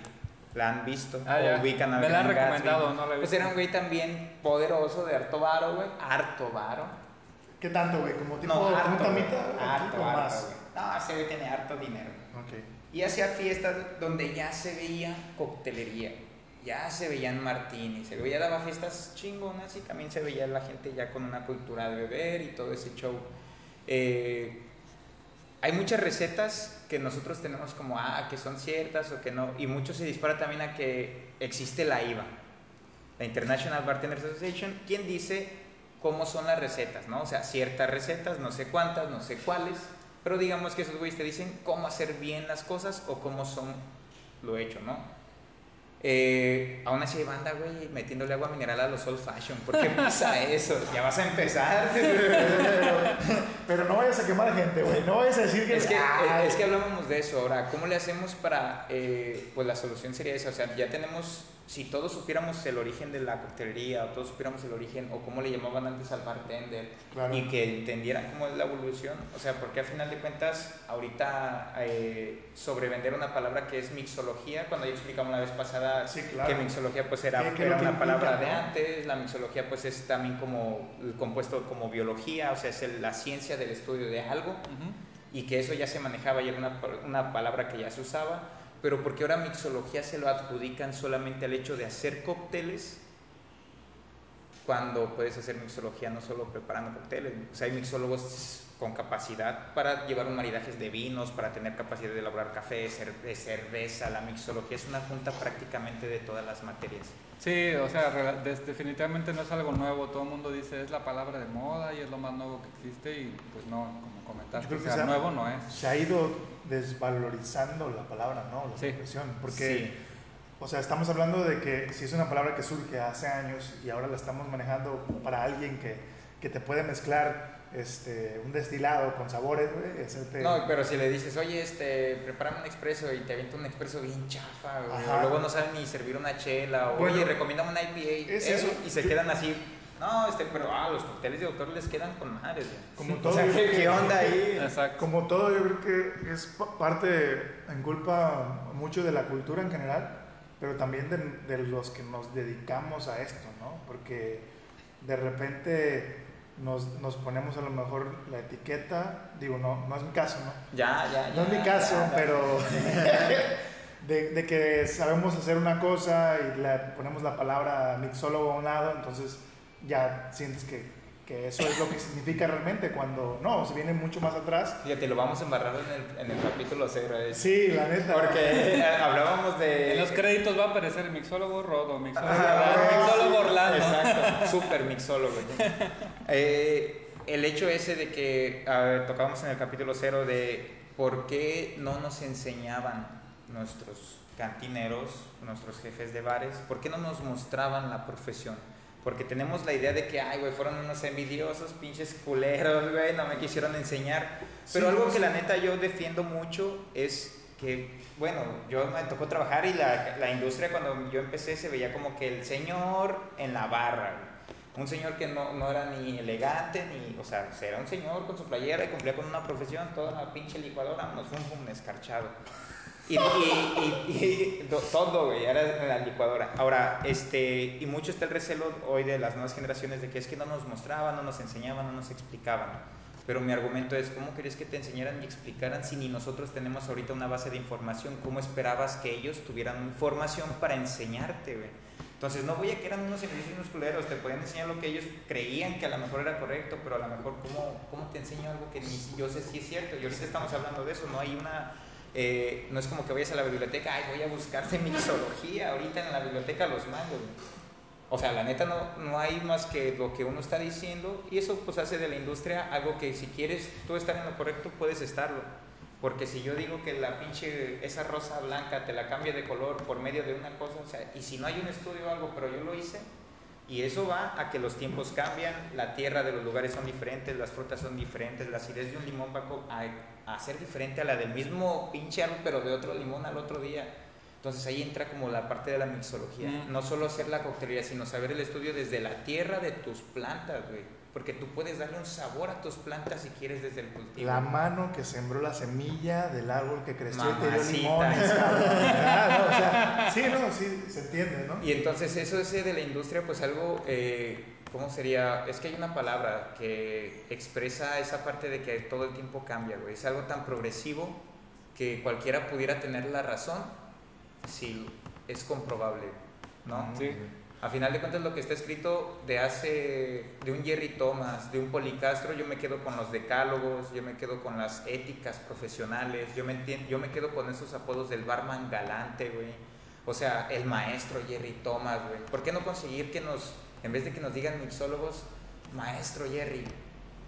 ¿La han visto? Ah, ¿O ya. ubican al Me la han Gatsby? recomendado, no la he Pues visto. era un güey también poderoso de harto varo, güey. Harto varo. ¿Qué tanto, güey? ¿Como tipo No, harto, un güey. tamita? Harto, harto, más? güey. No, ese güey tiene harto dinero. Ok. Y hacía fiestas donde ya se veía coctelería, ya se veían martinis, se veía daba fiestas chingonas y también se veía la gente ya con una cultura de beber y todo ese show. Eh, hay muchas recetas que nosotros tenemos como, ah, que son ciertas o que no, y mucho se dispara también a que existe la IVA, la International Bartenders Association, quien dice cómo son las recetas, ¿no? O sea, ciertas recetas, no sé cuántas, no sé cuáles, pero digamos que esos güeyes te dicen cómo hacer bien las cosas o cómo son lo hecho, ¿no? Eh, aún así hay banda, güey, metiéndole agua mineral a los old fashion. ¿Por qué pasa eso? Ya vas a empezar. Pero no vayas a quemar gente, güey. No vayas a decir que. Es que, Ay, es que hablábamos de eso ahora. ¿Cómo le hacemos para.? eh, pues la solución sería esa. O sea, ya tenemos. Si todos supiéramos el origen de la coctelería, o todos supiéramos el origen, o cómo le llamaban antes al bartender, Claro. y que entendieran cómo es la evolución. O sea, porque al final de cuentas, ahorita eh, sobrevender una palabra que es mixología, cuando ya explicamos la vez pasada Sí, claro. que mixología pues era, ¿Qué- qué es era lo que una palabra de antes, la mixología pues es también como el compuesto como biología, o sea, es el- la ciencia del estudio de algo y que eso ya se manejaba y era una, una palabra que ya se usaba, pero porque ahora mixología se lo adjudican solamente al hecho de hacer cócteles, cuando puedes hacer mixología no solo preparando cócteles, o sea, hay mixólogos con capacidad para llevar un maridajes de vinos, para tener capacidad de elaborar café, de cerveza, la mixología es una junta prácticamente de todas las materias. Sí, o sea, definitivamente no es algo nuevo. Todo el mundo dice es la palabra de moda y es lo más nuevo que existe y pues no, como Yo comentaste, creo o que sea, se ha- nuevo no es. Se ha ido desvalorizando la palabra, ¿no? La Sí. expresión. Porque, Sí. O sea, estamos hablando de que si es una palabra que surge hace años y ahora la estamos manejando para alguien que, que te puede mezclar este, un destilado con sabores, güey, hacerte- No, pero si le dices, oye, este, prepárame un expreso y te avienta un expreso bien chafa, güey, Ajá. o luego no saben ni servir una chela, o Bueno, oye, recomiéndame una IPA, es eh, eso. y se Yo- quedan así. No, este, pero ah, los cócteles de doctor les quedan con madres, güey. Como O todo, sea, yo ¿qué, qué onda ahí? Exacto. Como todo, yo creo que es pa- parte en culpa mucho de la cultura en general, pero también de, de los que nos dedicamos a esto, ¿no? Porque de repente nos, nos ponemos a lo mejor la etiqueta, digo, no, no es mi caso, ¿no? Ya, ya, ya. No es mi caso, ya, ya. pero de, de que sabemos hacer una cosa y le ponemos la palabra mixólogo a un lado, entonces ya sientes que, que eso es lo que significa realmente, cuando no, se viene mucho más atrás. Fíjate, lo vamos a embarrar en el, en el capítulo cero. eh. Sí, la neta. Porque eh, hablábamos de. En los créditos va a aparecer el mixólogo Rodo, mixólogo, Ah, Orlando, mixólogo Orlando. Exacto, súper mixólogo. ¿no? Eh, el hecho ese de que a ver, tocábamos en el capítulo cero de por qué no nos enseñaban nuestros cantineros, nuestros jefes de bares, por qué no nos mostraban la profesión. Porque tenemos la idea de que, ay, güey, fueron unos envidiosos, pinches culeros, güey, no me quisieron enseñar. Pero Sí, algo no, que la neta yo defiendo mucho es que, bueno, yo me tocó trabajar y la, la industria cuando yo empecé se veía como que el señor en la barra, güey. un señor que no, no era ni elegante, ni, o sea, era un señor con su playera y cumplía con una profesión, toda la pinche licuadora, nos fue un pum escarchado. Y, y, y- y to- todo, güey, en la licuadora. Ahora, este, y mucho está el recelo hoy de las nuevas generaciones de que es que no nos mostraban, no nos enseñaban, no nos explicaban. Pero mi argumento es, ¿cómo querías que te enseñaran y explicaran si ni nosotros tenemos ahorita una base de información? ¿Cómo esperabas que ellos tuvieran información para enseñarte, güey? Entonces, no voy a que eran unos servicios unos culeros, te podían enseñar lo que ellos creían que a lo mejor era correcto, pero a lo mejor, ¿cómo, cómo te enseño algo que ni yo sé si es cierto? Y ahorita estamos hablando de eso, no hay una... eh, no es como que vayas a la biblioteca, ay, voy a buscarte mixología, ahorita en la biblioteca los mangos. O sea, la neta no, no hay más que lo que uno está diciendo y eso pues hace de la industria algo que si quieres tú estar en lo correcto puedes estarlo. Porque si yo digo que la pinche, esa rosa blanca te la cambie de color por medio de una cosa, o sea, y si no hay un estudio o algo, pero yo lo hice, y eso va a que los tiempos cambian, la tierra de los lugares son diferentes, las frutas son diferentes, la acidez de un limón va a ser diferente a la del mismo pinche árbol, pero de otro limón al otro día. Entonces ahí entra como la parte de la mixología. Mm. No solo hacer la coctelería, sino saber el estudio desde la tierra de tus plantas, güey. Porque tú puedes darle un sabor a tus plantas si quieres desde el cultivo. La mano que sembró la semilla del árbol que creció y te dio Mamacita. limones, cabrón. Ah, no, o sea, sí, no, sí, se entiende, ¿no? Y entonces eso ese de la industria, pues algo, eh, ¿cómo sería? Es que hay una palabra que expresa esa parte de que todo el tiempo cambia, güey. Es algo tan progresivo que cualquiera pudiera tener la razón si es comprobable, ¿no? Sí. A final de cuentas lo que está escrito de hace, de un Jerry Thomas, de un Policastro, yo me quedo con los decálogos, yo me quedo con las éticas profesionales, yo me, yo me quedo con esos apodos del barman galante, güey. O sea, el maestro Jerry Thomas, güey. ¿Por qué no conseguir que nos, en vez de que nos digan mixólogos, maestro Jerry,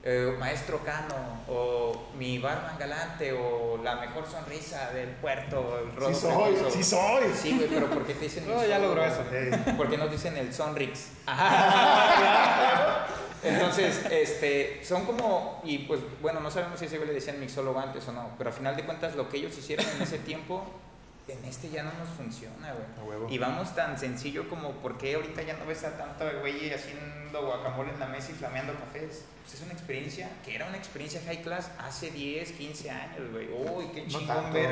eh, maestro Cano, o mi barman galante, o la mejor sonrisa del puerto, el rodo Sí soy, sí soy. Sí, güey, pero ¿por qué te dicen No, ya logró eso. Eh, ¿Por qué nos dicen el Sonrix? Entonces, este, son como, y pues bueno, no sabemos si ese güey le decían mixólogo antes o no, pero a final de cuentas lo que ellos hicieron en ese tiempo, en este ya no nos funciona, güey. Y vamos tan sencillo como, ¿por qué ahorita ya no ves a tanto güey haciendo guacamole en la mesa y flameando cafés? Pues es una experiencia, que era una experiencia high class hace 10, 15 años, güey. Uy, qué No chingón tanto. ver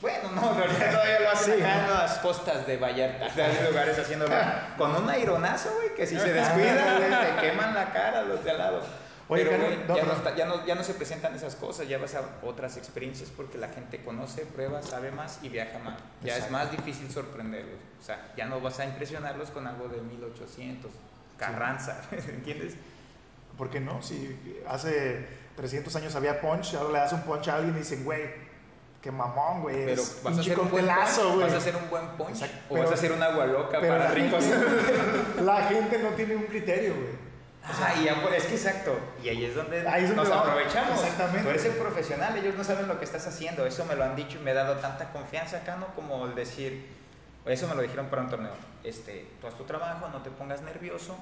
Bueno, no, realidad todavía lo hacen Sí, acá en las costas de Vallarta, de lugares haciéndolo con un aironazo, güey, que si se descuida, güey, te queman la cara los de al lado. Oye, Pero, no, ya, no no. está- ya no- ya no se presentan esas cosas, ya vas a otras experiencias porque la gente conoce, prueba, sabe más y viaja más. Ya es más difícil sorprenderlos. O sea, ya no vas a impresionarlos con algo de 1800, Carranza, ¿entiendes? ¿Por qué no? Si hace 300 años había punch, ahora le das un punch a alguien y dicen, güey, qué mamón, güey. Pero eres vas a pinche hacer un buen coctelazo, punch, güey. vas a hacer un buen punch Exacto, o pero- vas a hacer un agua loca para ricos. La gente no tiene un criterio, güey. Ah, y ya, pues, es que exacto. Y ahí es donde Ahí es donde nos aprovechamos. Exactamente. Tú eres el profesional, ellos no saben lo que estás haciendo. Eso me lo han dicho y me ha dado tanta confianza acá, ¿no? Como el decir, eso me lo dijeron para un torneo. Este, tú haz tu trabajo, no te pongas nervioso.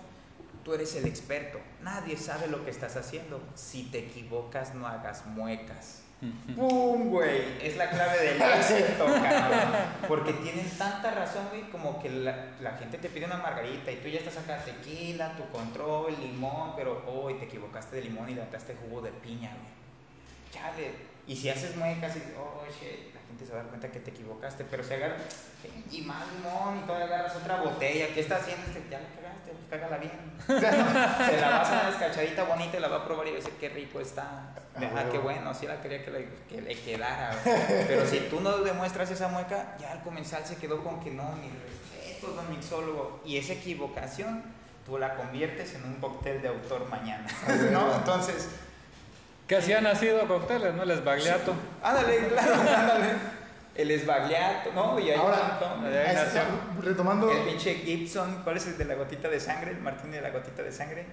tú eres el experto, nadie sabe lo que estás haciendo. Si te equivocas, no hagas muecas. ¡Pum, güey! Es la clave del éxito, cabrón. Porque tienen tanta razón, güey, como que la, la gente te pide una margarita y tú ya estás acá tequila, tu control, limón, pero hoy te equivocaste de limón y le metaste jugo de piña, güey. Chale. Y si haces muecas y oh shit, gente se va a dar cuenta que te equivocaste, pero si agarras y más limón y todavía agarras otra botella, ¿qué estás haciendo? Este, ya la cagaste, pues cágala bien. O sea, no, se la vas a dar escachadita bonita y la va a probar y a decir qué rico está. Ah, qué bueno, sí la quería que le, que le quedara. Pero si tú no demuestras esa mueca, ya al comensal se quedó con que no, mi respeto, don mixólogo. Y esa equivocación tú la conviertes en un cóctel de autor mañana. ¿No? Entonces, Que así han nacido cócteles, ¿no? El esbagliato. ándale, claro, ándale. El esbagliato, ¿no? Y hay un Ahora, montón. es- nació. retomando, El pinche Gibson, ¿cuál es el de la gotita de sangre? El martini de la gotita de sangre.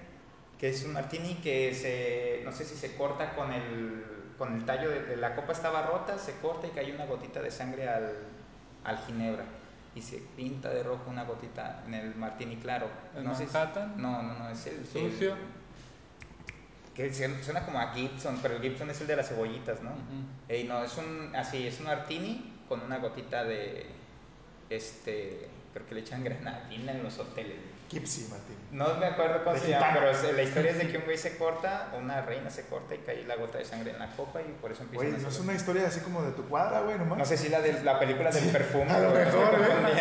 Que es un martini que se, no sé si se corta con el, con el tallo de, de la copa estaba rota, se corta y cae una gotita de sangre al, al ginebra. Y se pinta de rojo una gotita en el martini claro. ¿El no sé si- Manhattan? no, no, no, es el Sucio. el- que suena como a Gibson, pero el Gibson es el de las cebollitas, ¿no? Ey, no, es un, así, es un martini con una gotita de, este, creo que le echan granadina en los hoteles. Kipsy, Martín. No me acuerdo cómo De se llama, pero la historia es de que un güey se corta, una reina se corta y cae la gota de sangre en la copa y por eso empiezan Oye, a ¿no es una historia así como de tu cuadra, güey, nomás? No sé si la de la película del perfume, A lo güey, mejor, güey.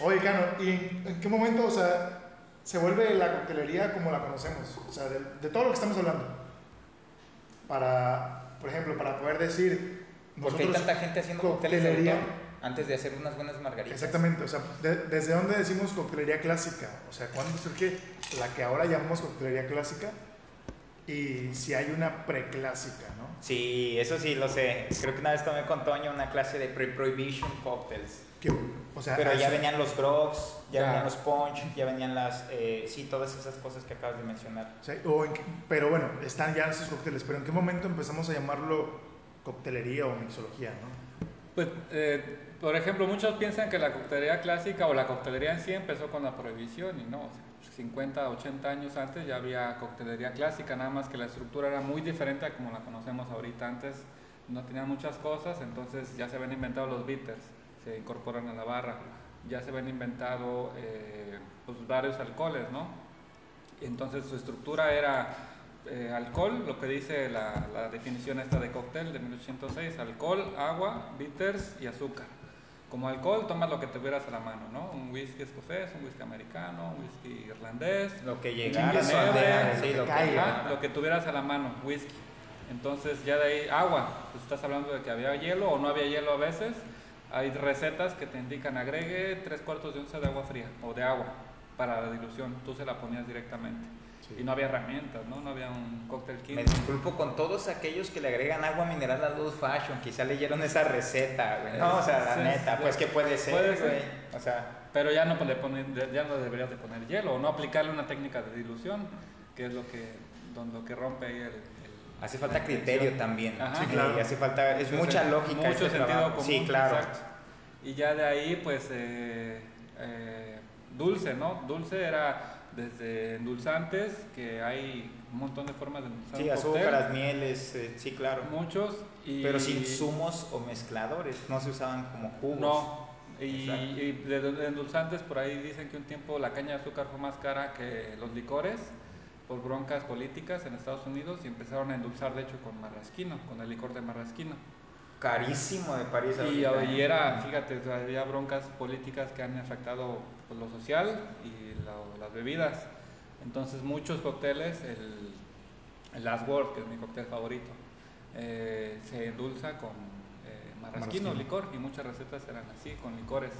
Oye, Cano, ¿y en qué momento, o sea, se vuelve la coctelería como la conocemos? O sea, de, de todo lo que estamos hablando. Para, por ejemplo, para poder decir... ¿Por qué hay tanta gente haciendo coctelería. antes de hacer unas buenas margaritas? Exactamente, o sea, de- ¿desde dónde decimos coctelería clásica? O sea, ¿cuándo surge la que ahora llamamos coctelería clásica? Y si hay una preclásica, ¿no? Sí, eso sí lo sé. Creo que una vez tomé con Toño una clase de pre-prohibition cocktails. Que, o sea, Pero ya eso- venían los grogs, ya Ya. venían los punch, ya venían las, eh, sí, todas esas cosas que acabas de mencionar. o sea, o en qué- pero bueno, están ya esos cócteles, pero ¿en qué momento empezamos a llamarlo coctelería o mixología, no? Pues, eh, por ejemplo, muchos piensan que la coctelería clásica o la coctelería en sí empezó con la prohibición y no, o sea, 50, 80 años antes ya había coctelería clásica, nada más que la estructura era muy diferente a como la conocemos ahorita. Antes no tenían muchas cosas, entonces ya se habían inventado los bitters, se incorporan a la barra, ya se habían inventado eh, pues, varios alcoholes, ¿no? Entonces su estructura era eh, alcohol, lo que dice la, la definición esta de cóctel de 1806, alcohol, agua, bitters y azúcar. Como alcohol tomas lo que tuvieras a la mano, ¿no? Un whisky escocés, un whisky americano, un whisky irlandés, Lo que llegara, sí, lo lo que tuvieras a la mano, whisky. Entonces ya de ahí, agua, pues estás hablando de que había hielo o no había hielo a veces. Hay recetas que te indican agregue tres cuartos de onza de agua fría o de agua para la dilución. Tú se la ponías directamente. Sí. Y no había herramientas, ¿no? No había un cóctel kit. Me disculpo con todos aquellos que le agregan agua mineral al old fashion, quizá leyeron esa receta, güey. No, o sea, la Sí, neta, sí. pues que puede ser, Puede ser. güey. O sea, Pero ya no, le ponen- ya no deberías de poner hielo o no aplicarle una técnica de dilución, que es lo que, lo que rompe ahí el... hace falta la criterio intención. también. Ajá. Sí, claro. Y hace falta, es Mucho mucha lógica Mucho este sentido común. Sí, claro. exacto. Y ya de ahí, pues, eh, eh, dulce, ¿no? Dulce era desde endulzantes, que hay un montón de formas de endulzar Sí, azúcares, mieles, eh, sí, claro. Muchos. Y, Pero sin zumos o mezcladores, no se usaban como jugos. No. Y, y de, de endulzantes, por ahí dicen que un tiempo la caña de azúcar fue más cara que los licores por broncas políticas en Estados Unidos y empezaron a endulzar, de hecho, con marrasquino, con el licor de marrasquino. Carísimo de París Y, y ¿eh? era, fíjate, había broncas políticas que han afectado pues, lo social y lo- las bebidas. Entonces muchos cócteles, el, el Last Word, que es mi cóctel favorito, eh, se endulza con eh, marrasquino, Marrasquino. licor, y muchas recetas eran así, con licores.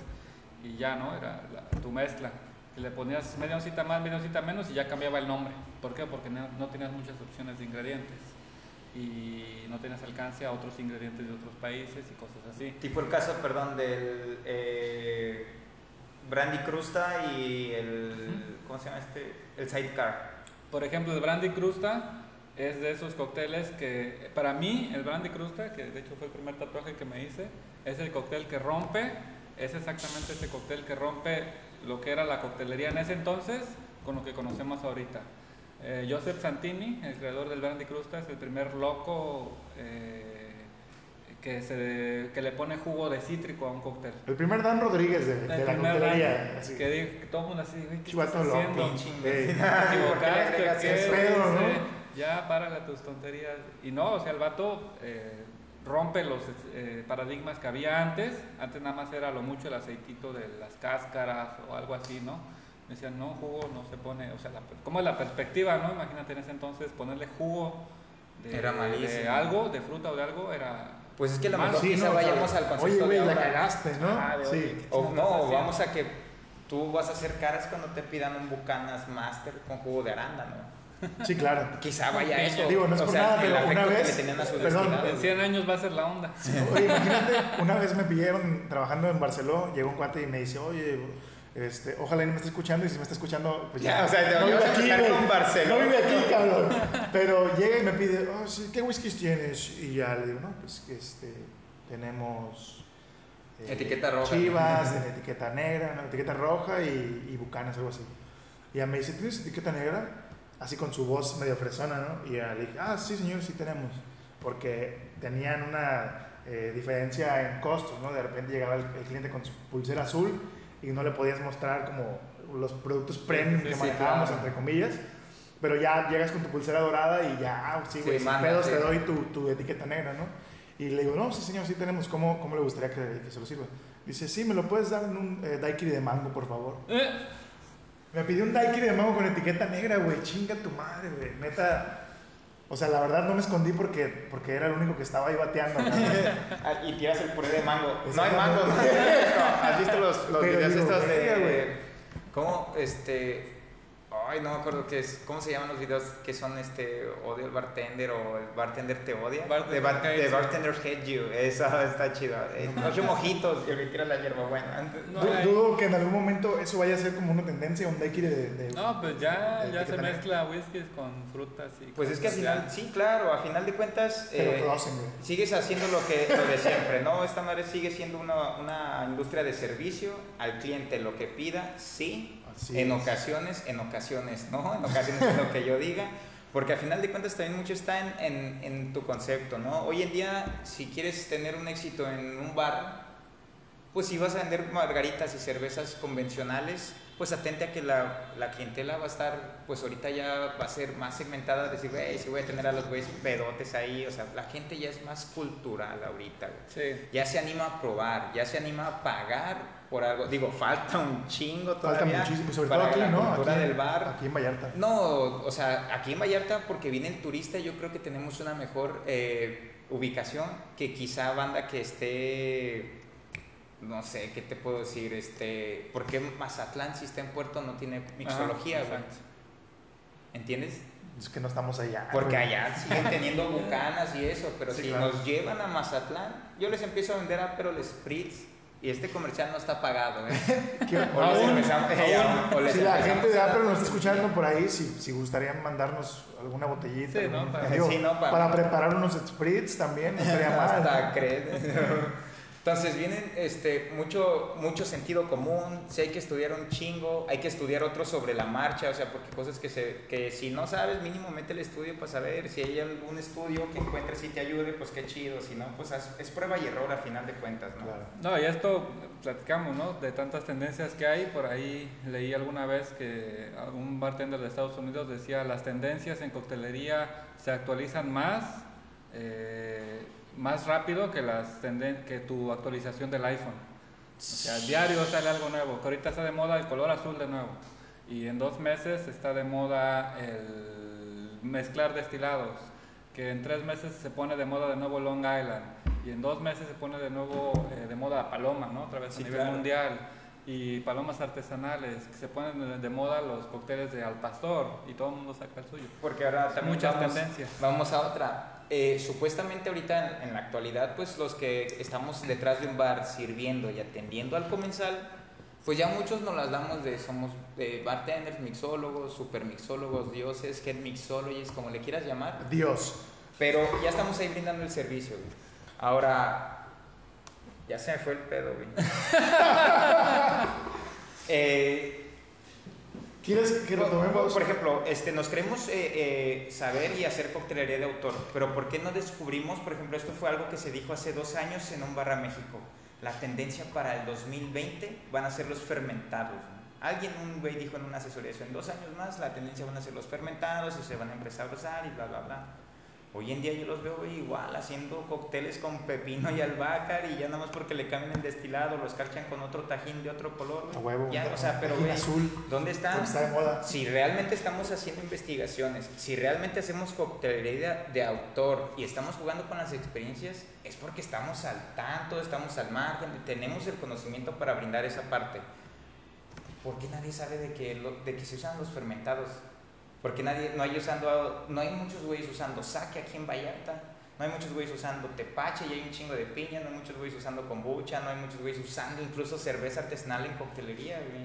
Y ya, ¿no? Era la- tu mezcla. Que le ponías media oncita más, media oncita menos y ya cambiaba el nombre. ¿Por qué? Porque no, no tenías muchas opciones de ingredientes. Y no tenías alcance a otros ingredientes de otros países y cosas así. Tipo el caso, perdón, del eh, Brandy Crusta y el. ¿Cómo se llama este? El Sidecar. Por ejemplo, el brandy crusta es de esos cócteles que, para mí, el brandy crusta, que de hecho fue el primer tatuaje que me hice, es el cóctel que rompe, es exactamente ese cóctel que rompe lo que era la coctelería en ese entonces con lo que conocemos ahorita. Eh, Joseph Santini, el creador del Brandy Crusta, es el primer loco eh, que, se, que le pone jugo de cítrico a un cóctel. El primer Dan Rodríguez de, de la coctelería. Dan, que, di- que todo el mundo así, ¿qué Chivato estás haciendo? Eh. Te ¿Por qué le equivocaste, ¿no? Ya, párale tus tonterías. Y no, o sea, el vato eh, rompe los eh, paradigmas que había antes. Antes nada más era lo mucho el aceitito de las cáscaras o algo así, ¿no? Decían, no, jugo no se pone, o sea, la, ¿cómo es la perspectiva, no? Imagínate en ese entonces ponerle jugo de, Era de algo, de fruta o de algo, era... Pues es que lo mejor Sí, quizá no, o sea, vayamos al concepto Oye, de la cagaste, ¿no? Ah, de, sí. oye, O ¿qué no, haciendo? vamos a que tú vas a hacer caras cuando te pidan un Bucanas Master con jugo de arándano. Sí, claro. Quizá vaya eso. Digo, no es o por sea, nada, pero una vez- a perdón. En 100 años va a ser la onda. Oye, imagínate, una vez me pillaron trabajando en Barcelona, llegó un cuate y me dice, oye, este, ojalá y no me esté escuchando, y si me está escuchando, pues ya. Ya, o sea, te no vive a aquí, güey. con Barcelona. No vive aquí, cabrón. Pero llega y me pide, oh, sí, ¿qué whiskies tienes? Y ya le digo, no, pues que este, tenemos... eh, Etiqueta roja. Chivas, etiqueta negra, no, etiqueta roja y, y bucanas, algo así. Y ya me dice, ¿tienes etiqueta negra? Así con su voz medio fresona, ¿no? Y ya le dije, ah, sí, señor, sí tenemos. Porque tenían una eh, diferencia en costos, ¿no? De repente llegaba el, el cliente con su pulsera azul y no le podías mostrar como los productos premium sí, que sí, manejábamos, claro. entre comillas. Pero ya llegas con tu pulsera dorada y ya, ah, sí, güey, sin manda, pedos te doy tu, tu etiqueta negra, ¿no? Y le digo, no, sí, señor, sí tenemos. ¿Cómo, cómo le gustaría que, que se lo sirva? Dice, sí, ¿me lo puedes dar en un eh, daiquiri de mango, por favor? Eh, Me pidió un daiquiri de mango con etiqueta negra, güey. Chinga tu madre, güey. Neta. O sea, la verdad no me escondí porque, porque era el único que estaba ahí bateando. ¿no? Ah, Y tiras el puré de mango. No hay mango. ¿Has visto los, los videos estos de. ¿Cómo? Este. Ay, no me acuerdo qué es. ¿Cómo se llaman los videos que son este. Odio al bartender o el bartender te odia? Bartender de, bar- hates de you. bartender hate you. Eso está chido. Eh, ocho mojitos y le tira la hierba buena. No, Dudo que en algún momento eso vaya a ser como una tendencia, un daiquiri de. de- No, pues ya, de ya se mezcla whiskies con frutas y Pues es que al final, sí, claro, a final de cuentas. Pero eh, que lo hacen. Sigues haciendo lo que lo de siempre, ¿no? Esta madre sigue siendo una, una industria de servicio al cliente, lo que pida, sí, Así en es. ocasiones, en ocasiones, ¿no? En ocasiones es lo que yo diga, porque al final de cuentas también mucho está en, en, en tu concepto, ¿no? Hoy en día, si quieres tener un éxito en un bar, pues si vas a vender margaritas y cervezas convencionales, pues atente a que la, la clientela va a estar, pues ahorita ya va a ser más segmentada, decir, güey, si voy a tener a los güeyes pedotes ahí, o sea, la gente ya es más cultural ahorita, güey. Sí. Ya se anima a probar, ya se anima a pagar por algo. Digo, falta un chingo Falta todavía muchísimo, sobre para todo aquí, la ¿no? cultura Aquí, del bar. Aquí en Vallarta. No, o sea, aquí en Vallarta, porque viene el turista, yo creo que tenemos una mejor eh, ubicación que quizá banda que esté, no sé, ¿qué te puedo decir? Este, porque Mazatlán, si está en puerto, no tiene mixología, güey. ¿Entiendes? Es que no estamos allá. Porque güey. allá siguen teniendo bucanas y eso, pero Sí, si claro. nos llevan a Mazatlán, yo les empiezo a vender Aperol Spritz y este comercial no está pagado, ¿eh? ¿Qué- O les aún- empezamos- aún- o les si la gente de a Apple nos está escuchando por ahí, si, si gustarían mandarnos alguna botellita, Sí, ¿no? Para- digo, Sí, ¿no? para, Para- preparar unos spritz también, no estaría mal. Hasta ¿no? crees. Entonces vienen este, mucho, mucho sentido común, si hay que estudiar un chingo, hay que estudiar otro sobre la marcha, o sea, porque cosas que, se, que si no sabes, mínimo mete el estudio para saber, si hay algún estudio que encuentres y te ayude, pues qué chido, si no, pues es prueba y error a final de cuentas, ¿no? Claro. No, y esto platicamos, ¿no? De tantas tendencias que hay. Por ahí leí alguna vez que un bartender de Estados Unidos decía las tendencias en coctelería se actualizan más, eh, más rápido que las tenden- que tu actualización del iPhone. O sea, diario sale algo nuevo. Que ahorita está de moda el color azul de nuevo. Y en dos meses está de moda el mezclar destilados. Que en tres meses se pone de moda de nuevo Long Island. Y en dos meses se pone de nuevo eh, de moda Paloma, ¿no? Otra vez Sí, a nivel claro. mundial. Y palomas artesanales. Que se ponen de, de moda los cócteles de Al Pastor. Y todo el mundo saca el suyo. Porque ahora también Muchas vamos, tendencias. Vamos a otra. Eh, supuestamente ahorita en, en la actualidad, pues los que estamos detrás de un bar sirviendo y atendiendo al comensal, pues ya muchos nos las damos de somos de bartenders, mixólogos, super mixólogos, dioses, head mixologists, como le quieras llamar. Dios. Pero ya estamos ahí brindando el servicio. güey. Ahora, ya se me fue el pedo, güey. Eh, ¿Quieres que retomemos? Por ejemplo, este, nos queremos eh, eh, saber y hacer coctelería de autor, pero ¿por qué no descubrimos, por ejemplo, esto fue algo que se dijo hace dos años en un barra México, la tendencia para el 2020 van a ser los fermentados. Alguien, un güey dijo en una asesoría, eso en dos años más la tendencia van a ser los fermentados y se van a empezar a usar y bla, bla, bla. Hoy en día yo los veo igual haciendo cócteles con pepino y albahaca y ya nada más porque le cambian el destilado, los carchan con otro tajín de otro color. A huevo. Ya, o sea, pero güey, azul. ¿dónde están? Está de moda. Si realmente estamos haciendo investigaciones, si realmente hacemos coctelería de autor y estamos jugando con las experiencias, es porque estamos al tanto, estamos al margen, tenemos el conocimiento para brindar esa parte. ¿Por qué nadie sabe de que, de que se usan los fermentados? Porque nadie, no hay usando, no hay muchos güeyes usando saque aquí en Vallarta, no hay muchos güeyes usando tepache y hay un chingo de piña, no hay muchos güeyes usando kombucha, no hay muchos güeyes usando incluso cerveza artesanal en coctelería, güey.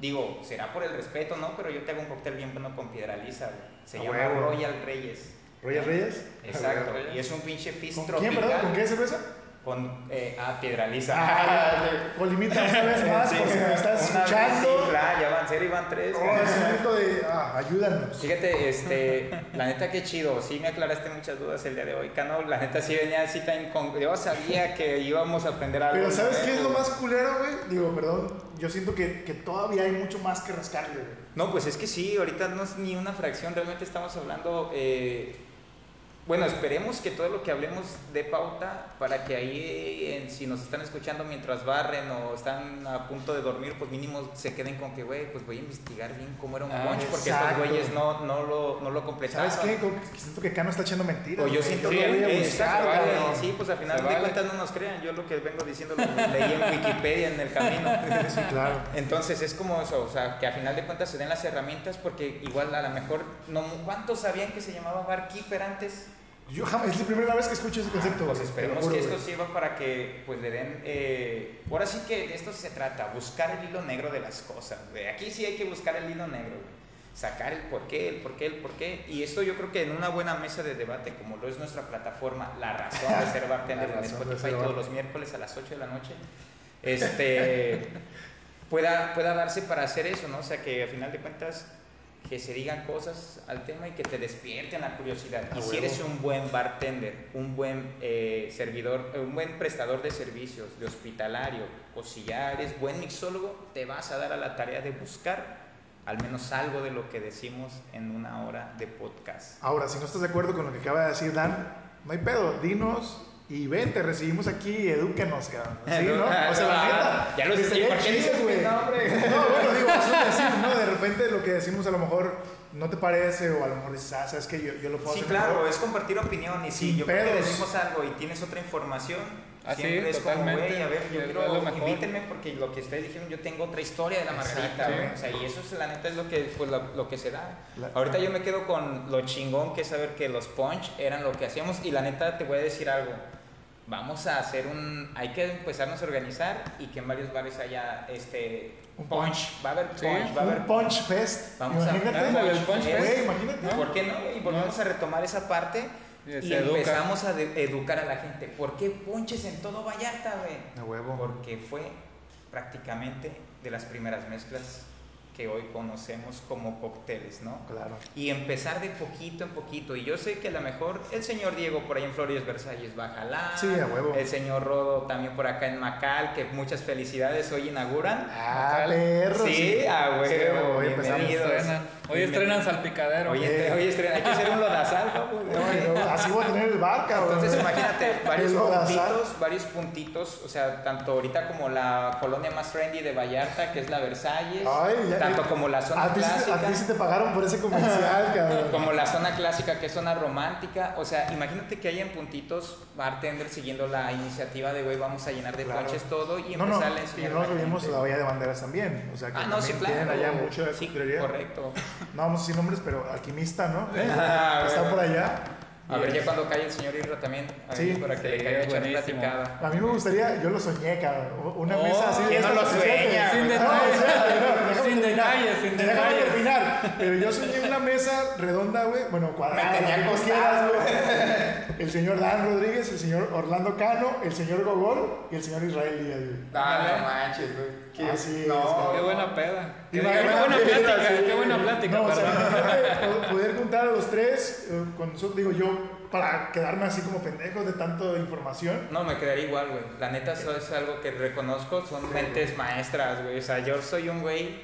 Digo, será por el respeto, ¿no? Pero yo te hago un cóctel bien bueno con piedra lisa, güey. Se llama. Royal Reyes. ¿Royal Reyes? Exacto. Y es un pinche fizz ¿Con tropical. quién, perdón? ¿Con qué cerveza? Con, eh, ah, piedra lisa. Ah, Colimita una vez más, Sí, por si me estás una vez, escuchando. Sí, claro, ya van cero y van tres. Oh, es un momento de, ah, ayúdanos. Fíjate, este, la neta qué chido, sí me aclaraste muchas dudas el día de hoy, Cano, la neta sí venía así tan con... Yo sabía que íbamos a aprender algo. Pero ¿sabes qué es lo más culero, güey? Digo, perdón, yo siento que, que todavía hay mucho más que rascarle, güey. No, pues es que sí, ahorita no es ni una fracción, realmente estamos hablando... eh, bueno, esperemos que todo lo que hablemos dé pauta para que ahí, en- si nos están escuchando mientras barren o están a punto de dormir, pues mínimo se queden con que, güey, pues voy a investigar bien cómo era un Ah, punch, porque estos güeyes no, no, lo, no lo completaron. ¿Sabes qué? Siento que Cano está echando mentiras. O yo siento lo que buscar, vale, sí, pues al final Se de vale. cuentas no nos crean. Yo lo que vengo diciendo lo leí en Wikipedia en el camino. Sí, claro. Entonces es como eso, o sea, que a final de cuentas se den las herramientas porque igual a lo mejor, no, ¿cuántos sabían que se llamaba barkeeper antes? Yo jamás, es la primera vez que escucho ese concepto. Pues esperemos que esto sirva para que pues le den, eh, ahora sí que de esto se trata, buscar el hilo negro de las cosas, güey. Aquí sí hay que buscar el hilo negro, güey. Sacar el por qué, el por qué, el por qué. Y esto yo creo que en una buena mesa de debate, como lo es nuestra plataforma, La Razón de Ser Bartender en Spotify todos los miércoles a las 8 de la noche, este, pueda, pueda darse para hacer eso, ¿no? O sea, que a final de cuentas que se digan cosas al tema y que te despierten la curiosidad. Y si eres un buen bartender, un buen eh, servidor, eh, un buen prestador de servicios, de hospitalario, o si ya eres buen mixólogo, te vas a dar a la tarea de buscar al menos algo de lo que decimos en una hora de podcast. Ahora, si no estás de acuerdo con lo que acaba de decir Dan, no hay pedo, dinos y ven, te recibimos aquí, edúcanos, cabrón. Sí, ¿no? O sea, la neta. Ya lo sé, ¿por qué dices güey. No, bueno, digo, eso es decir, ¿no? De repente lo que decimos a lo mejor no te parece o a lo mejor dices, ah, sabes que yo, yo lo puedo Sí, hacer claro, mejor. es compartir opinión y si yo creo que decimos algo y tienes otra información, Ah, sí, siempre es como, güey, a ver, yo Es quiero, lo mejor. invítenme porque lo que ustedes dijeron, yo tengo otra historia de la Margarita, güey. o sea, y eso es la neta es lo que, pues, lo, lo que se da. La- Ahorita yo me quedo con lo chingón que es saber que los punch eran lo que hacíamos y la neta te voy a decir algo. Vamos a hacer un, hay que empezarnos a organizar y que en varios bares haya este Un punch, va a haber Sí, punch, va a haber Un punch fest. Vamos a- imagínate. ándale, el punch Güey, fest. imagínate. ¿No? ¿Por qué no? Y volvemos a retomar esa parte Y empezamos a de- educar a la gente. ¿Por qué ponches en todo Vallarta, güey? A huevo. Porque fue prácticamente de las primeras mezclas que hoy conocemos como cócteles, ¿no? Claro. Y empezar de poquito en poquito. Y yo sé que a lo mejor el señor Diego por ahí en Flores Versalles va a jalar. Sí, a huevo. El señor Rodo también por acá en Macal, que muchas felicidades hoy inauguran. Ah, perro. Sí, a huevo, Sí, bienvenidos. Estrenan. Hoy estrenan salpicadero. Eh. estrena- hay que hacer un lodazal, ¿no? No, no, Así voy a tener el bar, cabrón. Entonces imagínate, varios puntitos, varios puntitos, o sea, tanto ahorita como la colonia más trendy de Vallarta, que es la Versalles, Ay, ya- tanto como la zona a clásica, a ti sí te pagaron por ese comercial, cabrón. como la zona clásica que es zona romántica, o sea, imagínate que hayan puntitos bartenders siguiendo la iniciativa de, güey, vamos a llenar de Claro. ponches todo y No, no, empezar a y enseñar no a la olvidemos la Bahía de Banderas también. O sea, que Ah, no, sí, claro. tienen allá mucho de Sí, correcto. No vamos a decir nombres, pero Alquimista, ¿no? Ah, Está por allá. A ver, ya cuando cae el señor Irra también, a ver, Sí. para que le Sí, caiga a echar buenísimo. platicada. A mí me gustaría, yo lo soñé, cabrón. Una Oh, mesa así. de ¿quién no lo sueña, Sin detalles. no, Sin detalles, sin Déjame detalles. terminar. pero yo soñé una mesa redonda, güey. Bueno, cuadrada. Me tenía quieras, güey. El señor Dan Rodríguez, el señor Orlando Cano, el señor Gogol y el señor Israel Díaz, güey. Ah, no manches, güey. Qué- Así es, no. Qué buena peda. Qué, buena sí, plática, qué buena plática. Juntar a los tres, eh, con nosotros, digo yo, para quedarme así como pendejo de tanta información. No, me quedaría igual, güey. La neta, eso es algo que reconozco, son mentes maestras, güey. O sea, yo soy un güey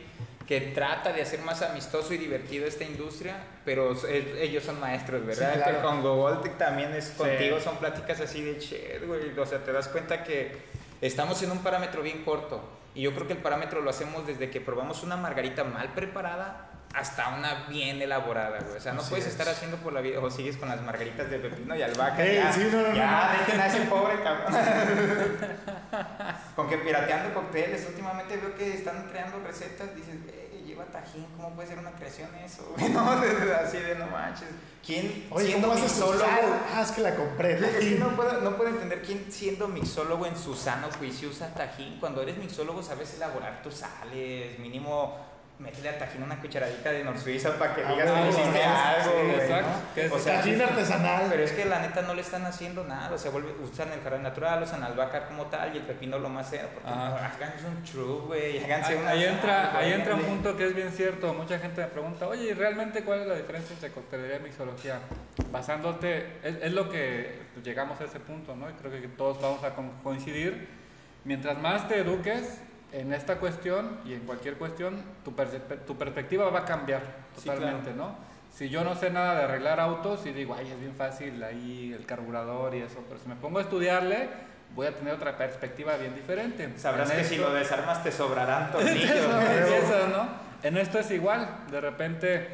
que trata de hacer más amistoso y divertido esta industria, pero ellos son maestros, ¿verdad? Sí, claro. Con Gogol también es contigo, son pláticas así de chet, güey. O sea, te das cuenta que estamos en un parámetro bien corto. Y yo creo que el parámetro lo hacemos desde que probamos una margarita mal preparada hasta una bien elaborada, güey. O sea, no Así puedes es. estar haciendo por la vida o sigues con las margaritas de pepino y albahaca. Ey, ya, sí, no, no, ya, no. dejen a ese pobre cabrón. Con que pirateando cócteles, últimamente veo que están creando recetas, dices, "Eh, lleva tajín, ¿cómo puede ser una creación eso? güey? No, así de no manches. ¿Quién Oye, siendo ¿cómo haces tu mixólogo? Ah, es que la compré. Puedo, no puedo entender quién siendo mixólogo en su sano juicio usa tajín. Cuando eres mixólogo sabes elaborar tus sales, mínimo métele al tajín una cucharadita de Nor Suiza para que Ah, digas que hiciste algo, güey, O sea, Tajín artesanal. pero es que la neta no le están haciendo nada, o sea, vuelve, usan el jarabe natural, usan albahaca como tal y el pepino lo más cero, porque no, háganse un true, güey, háganse Ahí, una ahí entra, ahí entra un punto que es bien cierto. Mucha gente me pregunta, oye, ¿y realmente cuál es la diferencia entre coctelería y mixología? Basándote, es, es lo que llegamos a ese punto, ¿no? Y creo que todos vamos a co- coincidir. Mientras más te eduques en esta cuestión y en cualquier cuestión, tu, tu perspectiva va a cambiar Sí, totalmente, ¿no? Si yo no sé nada de arreglar autos y digo, ay, es bien fácil ahí el carburador y eso, pero si me pongo a estudiarle, voy a tener otra perspectiva bien diferente. Sabrás En que si esto- lo desarmas te sobrarán tornillos, eso ¿no? En esto es igual. De repente,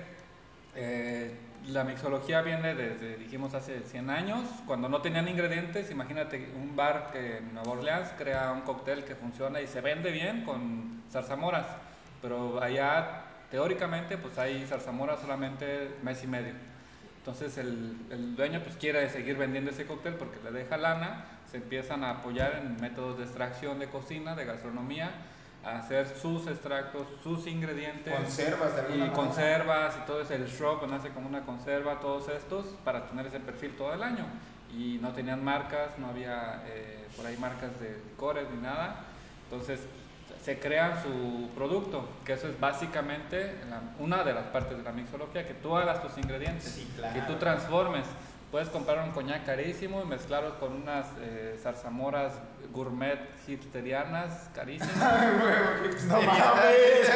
eh, la mixología viene desde, dijimos, hace 100 años, cuando no tenían ingredientes. Imagínate un bar que en Nueva Orleans crea un cóctel que funciona y se vende bien con zarzamoras. Pero allá, teóricamente, pues hay zarzamoras solamente mes y medio. Entonces el, el dueño pues quiere seguir vendiendo ese cóctel porque le deja lana, se empiezan a apoyar en métodos de extracción de cocina, de gastronomía, hacer sus extractos, sus ingredientes. Conservas de alguna Y manera. conservas y todo es el shrub, nace como una conserva, todos estos, para tener ese perfil todo el año. Y no tenían marcas, no había eh, por ahí marcas de licores ni nada. Entonces se crean su producto, que eso es básicamente la- una de las partes de la mixología, que tú hagas tus ingredientes, Sí, claro. que tú transformes. Puedes comprar un coñac carísimo y mezclarlo con unas eh, zarzamoras gourmet hipsterianas carísimas. No mames,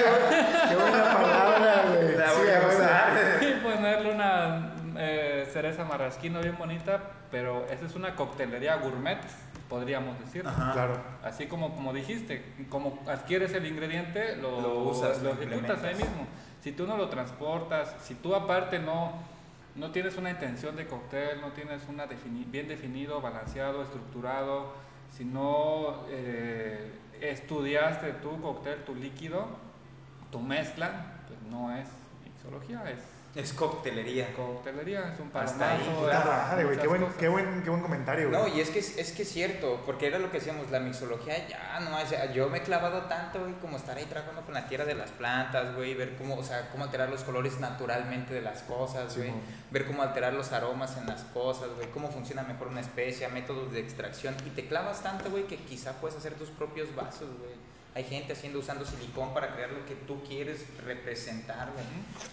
qué buena palabra, güey. La Sí, voy a usar. y ponerle una eh, cereza marrasquino bien bonita, pero esa es una coctelería gourmet, podríamos decir. Ajá. Claro. Así como, como dijiste, como adquieres el ingrediente, lo, Lo usas, lo lo ejecutas ahí mismo. Si tú no lo transportas, si tú aparte no, no tienes una intención de cóctel, no tienes una defini- bien definido, balanceado, estructurado, si no eh, estudiaste tu cóctel, tu líquido, tu mezcla, pues no es mixología, es Es coctelería. coctelería, es un palomazo. Madre, güey. Qué buen, qué, buen, qué buen comentario, güey. No, y es que es, es que es cierto, porque era lo que decíamos, la mixología ya, no, o sea, yo me he clavado tanto, güey, como estar ahí trabajando con la tierra de las plantas, güey, ver cómo, o sea, cómo alterar los colores naturalmente de las cosas, güey, ver cómo alterar los aromas en las cosas, güey, cómo funciona mejor una especie, métodos de extracción, y te clavas tanto, güey, que quizá puedes hacer tus propios vasos, güey. Hay gente haciendo, usando silicón para crear lo que tú quieres representar, güey.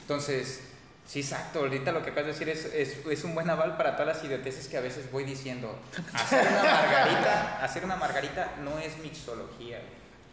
Entonces, sí, exacto. Ahorita lo que acabas de decir es, es, es un buen aval para todas las idioteces que a veces voy diciendo. Hacer una margarita, hacer una margarita no es mixología.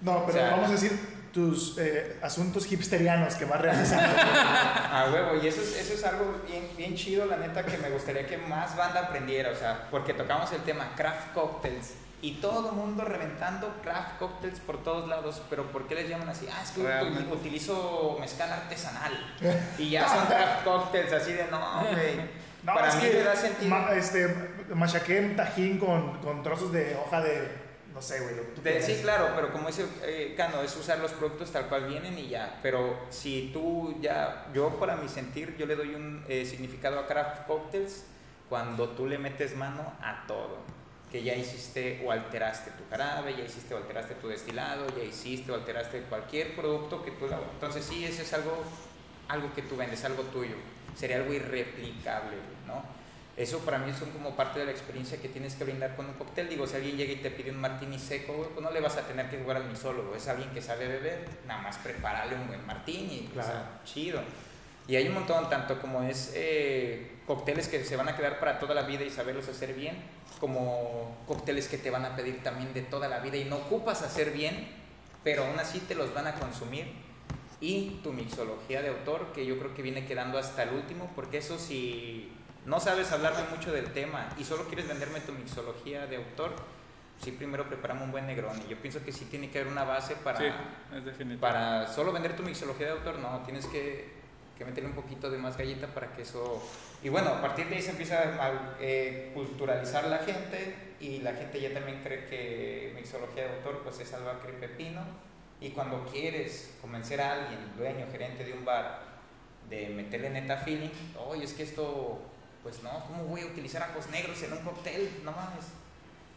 No, pero O sea- vamos a decir tus eh, asuntos hipsterianos que vas realizando. A huevo, y eso es, eso es algo bien, bien chido, la neta, que me gustaría que más banda aprendiera, o sea, porque tocamos el tema craft cocktails y todo el mundo reventando craft cocktails por todos lados, pero ¿por qué les llaman así? Ah, es que Realmente. util- utilizo mezcal artesanal y ya son craft cocktails, así de no, güey. No, Para es mí que da sentido. ma- este, machaqué un tajín con, con trozos de hoja de, no sé, güey, sí, claro, pero como dice eh, Cano, es usar los productos tal cual vienen y ya. Pero si tú ya, yo para mi sentir, yo le doy un eh, significado a craft cocktails cuando tú le metes mano a todo. Que ya hiciste o alteraste tu jarabe, ya hiciste o alteraste tu destilado, ya hiciste o alteraste cualquier producto que tú... Entonces sí, eso es algo algo que tú vendes, algo tuyo. Sería algo irreplicable, ¿no? Eso para mí son como parte de la experiencia que tienes que brindar con un cóctel. Digo, si alguien llega y te pide un martini seco, güey, pues no le vas a tener que jugar al misólogo. Es alguien que sabe beber, nada más prepararle un buen martini, o sea, chido. Y hay un montón, tanto como es eh, cócteles que se van a quedar para toda la vida y saberlos hacer bien, como cócteles que te van a pedir también de toda la vida y no ocupas hacer bien, pero aún así te los van a consumir. Y tu mixología de autor, que yo creo que viene quedando hasta el último, porque eso si no sabes hablarme mucho del tema y solo quieres venderme tu mixología de autor, sí primero preparamos un buen negrón. Y yo pienso que sí tiene que haber una base para, Sí, para solo vender tu mixología de autor, no, tienes que, que meterle un poquito de más galleta para que eso... Y bueno, a partir de ahí se empieza a eh, culturalizar la gente y la gente ya también cree que mixología de autor pues es algo a pepino. Y cuando quieres convencer a alguien, dueño, gerente de un bar, de meterle neta feeling, oye, es que esto, pues no, ¿cómo voy a utilizar ajos negros en un cóctel? No mames.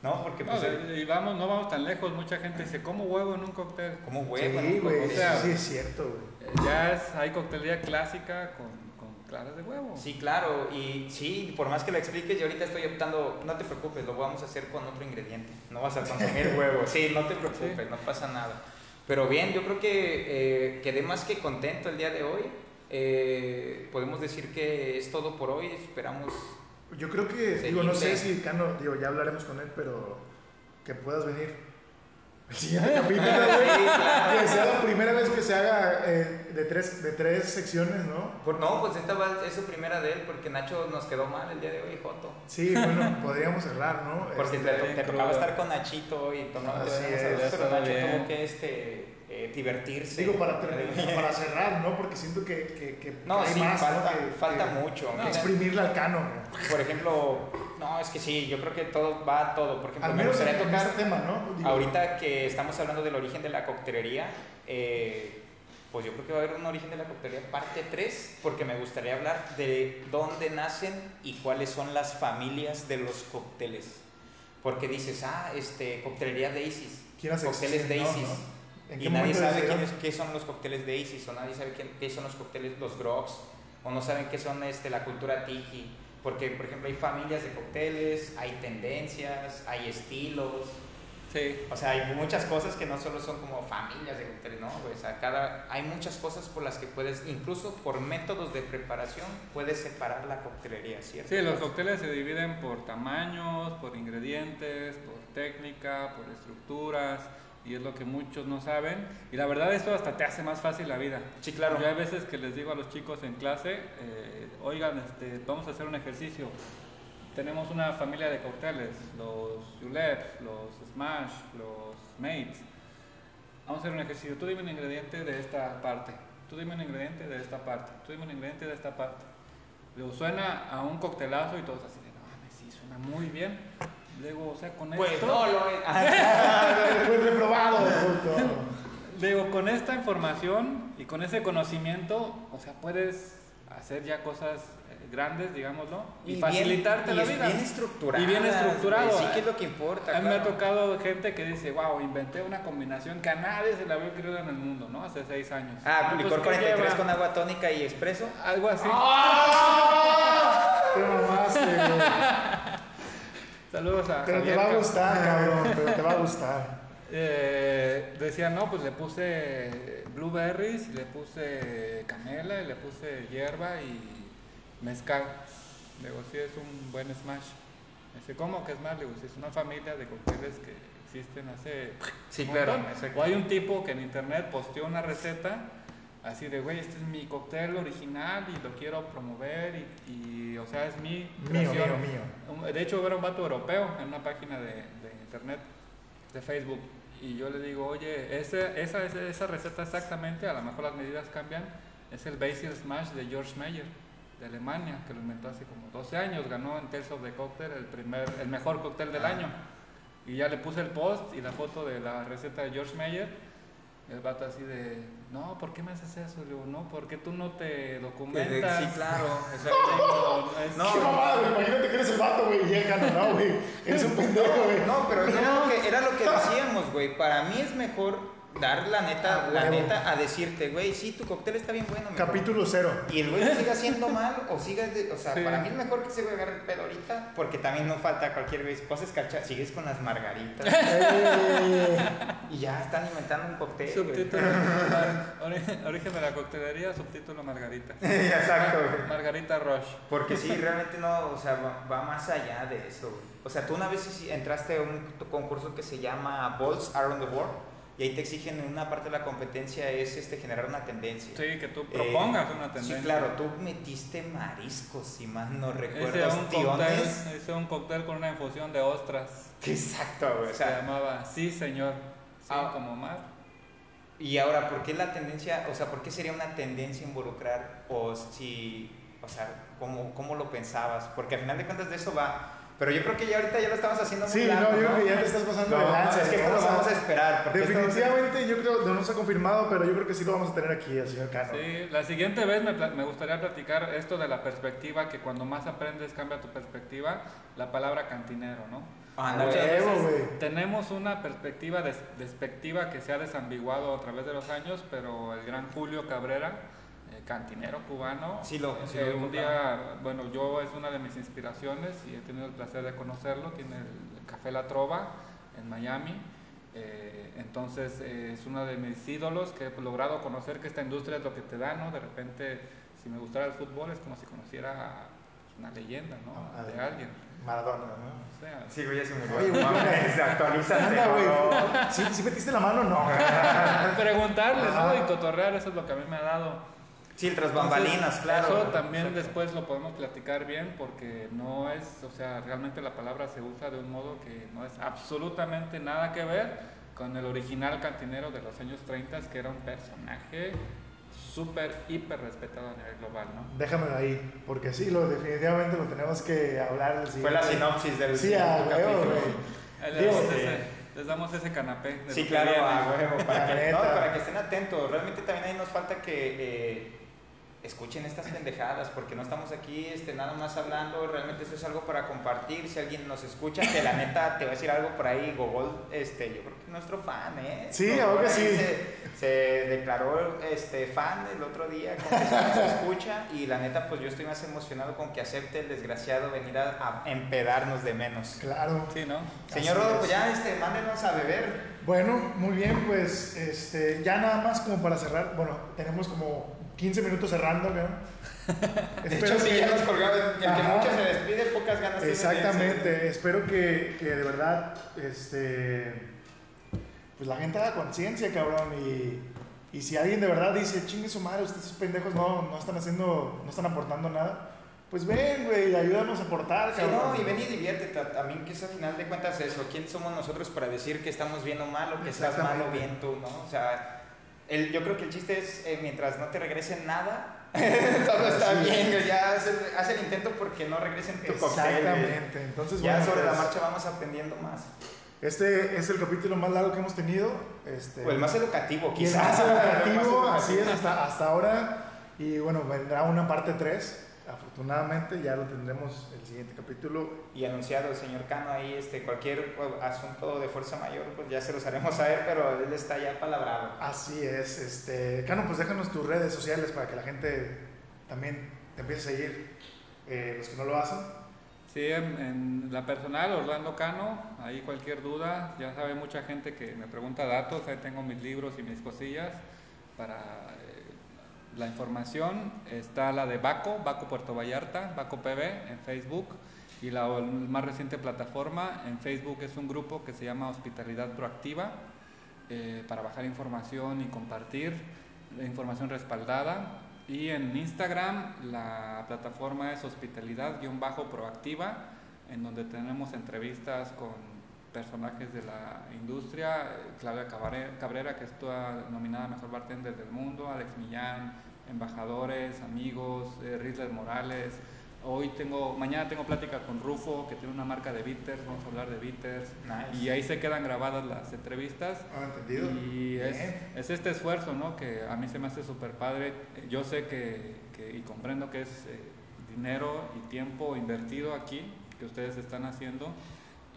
No, porque No, pues... y vamos, no vamos tan lejos. Mucha gente dice, ¿cómo huevo en un cóctel? ¿Cómo Sí, huevo? un güey, o sea, sí es cierto, güey. Eh, Ya es, hay coctelería clásica con, con claras de huevo. Sí, claro, y sí, por más que lo expliques, yo ahorita estoy optando, no te preocupes, lo vamos a hacer con otro ingrediente, no vas a consumir huevo, sí, no te preocupes, Sí. no pasa nada. Pero bien, yo creo que eh, quedé más que contento el día de hoy, Eh, podemos decir que es todo por hoy, esperamos... Yo creo que, digo, no sé si Cano, digo, ya hablaremos con él, pero que puedas venir. El siguiente capítulo, güey. Sí, claro. Que sea la primera vez que se haga eh, de, tres, de tres secciones, ¿no? Por, no, pues esta va- es su primera de él, porque Nacho nos quedó mal el día de hoy, Joto. Sí, bueno, podríamos cerrar, ¿no? Porque Este, te, tocaba estar con Nachito y tomando Así pero es, Nacho está bien. tuvo que este, eh, divertirse. Digo, para, para cerrar, ¿no? Porque siento que, que, que No, hay sí, más, falta, ¿no? Que- falta mucho. Mira, exprimirle al Cano, por ejemplo, no, es que sí, yo creo que todo va a todo. Por ejemplo, Al me menos en, gustaría en tocar, este tema, ¿no? Digo, ahorita que estamos hablando del origen de la coctelería, eh, pues yo creo que va a haber un origen de la coctelería parte 3, porque me gustaría hablar de dónde nacen y cuáles son las familias de los cócteles. Porque dices, ah, este, coctelería Daisies, ¿quiénes cócteles no? Daisies. ¿No? ¿En Y nadie sabe decidieron? quiénes- qué son los cócteles de Isis, o nadie sabe qué, qué son los cócteles, los grogs, o no saben qué son este, la cultura tiki. Porque, por ejemplo, hay familias de cócteles, hay tendencias, hay estilos. Sí. O sea, hay muchas cosas que no solo son como familias de cócteles, ¿no? O sea, cada, hay muchas cosas por las que puedes, incluso por métodos de preparación, puedes separar la coctelería, ¿cierto? Sí, los cócteles se dividen por tamaños, por ingredientes, por técnica, por estructuras, y es lo que muchos no saben. Y la verdad esto hasta te hace más fácil la vida. Sí, claro. Yo hay veces que les digo a los chicos en clase, eh, oigan, este, vamos a hacer un ejercicio. Tenemos una familia de cócteles, los Julep, los Smash, los Mates. Vamos a hacer un ejercicio. Tú dime un ingrediente de esta parte. Tú dime un ingrediente de esta parte. Tú dime un ingrediente de esta parte. Luego suena a un coctelazo y todos así de, no sí, suena muy bien. Luego, o sea, con Pues esto... no lo es. Fue reprobado. Digo, con esta información y con ese conocimiento, o sea, puedes hacer ya cosas eh, grandes, digámoslo, y, bien- facilitarte y la vida. Bien estructurado. Y bien estructurado. Sí, que es lo que importa. A mí me ha claro. tocado gente que dice, wow, inventé una combinación que a nadie se le había ocurrido en el mundo, ¿no? Hace seis años. Ah, pues, licor ¿qué 43 lleva? con agua tónica y expreso. Algo así. ¡Ah! Te mamaste, güey. Saludos a Pero te va a gustar, cabrón. Pero te va a gustar. Eh, decía, no, pues le puse blueberries, le puse canela, y le puse hierba y mezcal. Digo, sí es un buen smash. Dice, ¿cómo que es más? Digo, sí, es una familia de cócteles que existen hace Sí, un claro. O hay un tipo que en internet posteó una receta así de, güey, este es mi cóctel original y lo quiero promover y, y, o sea, es mi Mío, creación. mío, mío. De hecho, era un vato europeo en una página de, de internet, de Facebook. Y yo le digo, oye, ese- esa, esa, esa receta exactamente, a lo mejor las medidas cambian, es el Basil Smash de George Meyer, de Alemania, que lo inventó hace como 12 años. Ganó en Tales of the Cocktail el, primer, el mejor cóctel del Ah. año. Y ya le puse el post y la foto de la receta de George Meyer. El vato así de, no, ¿por qué me haces eso? Le digo, no, porque tú no te documentas. Sí, claro. O sea, le digo, es- No, Qué mamada, güey. Imagínate que eres el vato, güey. Cano, no, güey. Eres un pendejo, güey. No, pero Era, lo que, era lo que decíamos, güey. Para mí es mejor dar la neta, Ah, la huevo. neta, a decirte, güey, sí, tu cóctel está bien bueno. mijo". Capítulo cero. Y el güey siga haciendo mal o siga, de- o sea, Sí. para mí es mejor que ese güey agarre el pedo ahorita, porque también no falta cualquier güey, cosas cacha, sigues con las margaritas y ya están inventando un cóctel. Subtítulo, origen de la coctelería, subtítulo Margarita. Exacto, güey. Margarita Rush. Porque sí, realmente no, o sea, va, va más allá de eso. güey. O sea, tú una vez entraste a un concurso que se llama Balls Around the World y ahí te exigen en una parte de la competencia es este generar una tendencia. Sí, que tú Eh, propongas una tendencia. Sí, claro, tú metiste mariscos, si más no recuerdo, Ese un cóctel, ese un cóctel con una infusión de ostras. Exacto, güey. O Se sea, llamaba Sí, señor. Sí, Ah. como mar. y ahora, ¿por qué la tendencia, o sea, por qué sería una tendencia involucrar o si, o sea, cómo, cómo lo pensabas? Porque al final de cuentas de eso va. Pero yo creo que ya ahorita ya lo estamos haciendo muy Sí, largo, no, yo creo que ya te estás pasando No, de lanza. es que esto lo vamos a esperar. porque Definitivamente, yo creo, no se ha confirmado, pero yo creo que sí lo vamos a tener aquí, al señor Cano. Sí, la siguiente vez me, me gustaría platicar esto de la perspectiva, que cuando más aprendes cambia tu perspectiva, la palabra cantinero, ¿no? Ándale. Muchas veces tenemos una perspectiva des- despectiva que se ha desambiguado a través de los años, pero el gran Julio Cabrera, cantinero cubano, Sí lo- sí eh, lo un día, bueno, yo es una de mis inspiraciones y he tenido el placer de conocerlo, tiene el Café La Trova en Miami. eh, entonces eh, es uno de mis ídolos que he logrado conocer que esta industria es lo que te da, ¿no? De repente, si me gustara el fútbol es como si conociera una leyenda, ¿no? Ah, De alguien. Maradona, ¿no? O sea, Sí, güey, murió. Oye, güey, No, ¿qué onda? mames, actualízate, Anda, güey. no. ¿Sí, sí metiste la mano? No. preguntarle, ¿no? Ajá. Y cotorrear, eso es lo que a mí me ha dado. Sí, tras bambalinas, claro. Eso también Exacto. después lo podemos platicar bien porque no es, o sea, realmente la palabra se usa de un modo que no es absolutamente nada que ver con el original cantinero de los años 30, que era un personaje súper, hiper respetado a nivel global, ¿no? Déjamelo ahí, porque sí, lo, definitivamente lo tenemos que hablar. Fue la sinopsis del Sí, a huevo, capítulo. Les Digo, damos, sí. ese, les damos ese canapé. de Sí, claro, a huevo, para que, no, para que estén atentos. Realmente también ahí nos falta que eh, escuchen estas pendejadas, porque no estamos aquí este, nada más hablando, realmente esto es algo para compartir. Si alguien nos escucha, que la neta te va a decir algo por ahí, Gogol, este, yo creo que es nuestro fan, ¿eh? Sí, ahora sí. Se, se declaró este, fan el otro día, con que nos escucha, y la neta, pues yo estoy más emocionado con que acepte el desgraciado venir a, a empedarnos de menos. Claro. Sí, ¿no? Señor Rodo, es. pues ya este, mándenos a beber. Bueno, muy bien, pues este, ya nada más como para cerrar. Bueno, tenemos como 15 minutos cerrando, ¿no? De hecho, sí, ya nos colgamos. El que Ajá. mucho se despide, pocas ganas tiene de. Exactamente, espero que, que de verdad, este, pues la gente haga conciencia, cabrón, y, y si alguien de verdad dice, chingue su madre, ustedes esos pendejos no, no están haciendo, no están aportando nada, pues ven, güey, ayúdanos a aportar, Sí, cabrón. no, y ven y diviértete. A- También que es al final de cuentas eso. ¿Quién somos nosotros para decir que estamos bien o mal o que estás mal o Exactamente. bien tú, no? O sea, el, yo creo que el chiste es eh, mientras no te regresen nada, todo está Así bien. Ya haz el, haz el intento porque no regresen tu cóctel. Exactamente, entonces Ya bueno, sobre la pues, marcha vamos aprendiendo más. Este es el capítulo más largo que hemos tenido. Este, O el más educativo, y el quizás. más El más educativo, así es, educativo. hasta, hasta ahora. Y bueno, vendrá una parte 3. Afortunadamente ya lo tendremos el siguiente capítulo. Y anunciado el señor Cano ahí, este, cualquier pues, asunto de fuerza mayor, pues ya se los haremos saber, pero él está ya palabrado. Así es, este, Cano, pues déjanos tus redes sociales para que la gente también te empiece a seguir, eh, los que no lo hacen. Sí, en, en la personal, Orlando Cano, ahí cualquier duda, ya sabe mucha gente que me pregunta datos, ahí tengo mis libros y mis cosillas para la información. Está la de Baco, Baco Puerto Vallarta, Baco PB en Facebook y la más reciente plataforma en Facebook es un grupo que se llama Hospitalidad Proactiva eh, para bajar información y compartir información respaldada. Y en Instagram la plataforma es hospitalidad-proactiva, en donde tenemos entrevistas con personajes de la industria, eh, Claudia Cabrera, que está nominada Mejor Bartender del Mundo, Alex Millán, embajadores, amigos, eh, Rizzler Morales. Hoy tengo, mañana tengo plática con Rufo, que tiene una marca de bitters, vamos a hablar de bitters. Nice. Y ahí se quedan grabadas las entrevistas. ¿Han entendido? Y es, Bien. es este esfuerzo, ¿no? Que a mí se me hace súper padre. Yo sé que, que- y comprendo que es eh, dinero y tiempo invertido aquí, que ustedes están haciendo.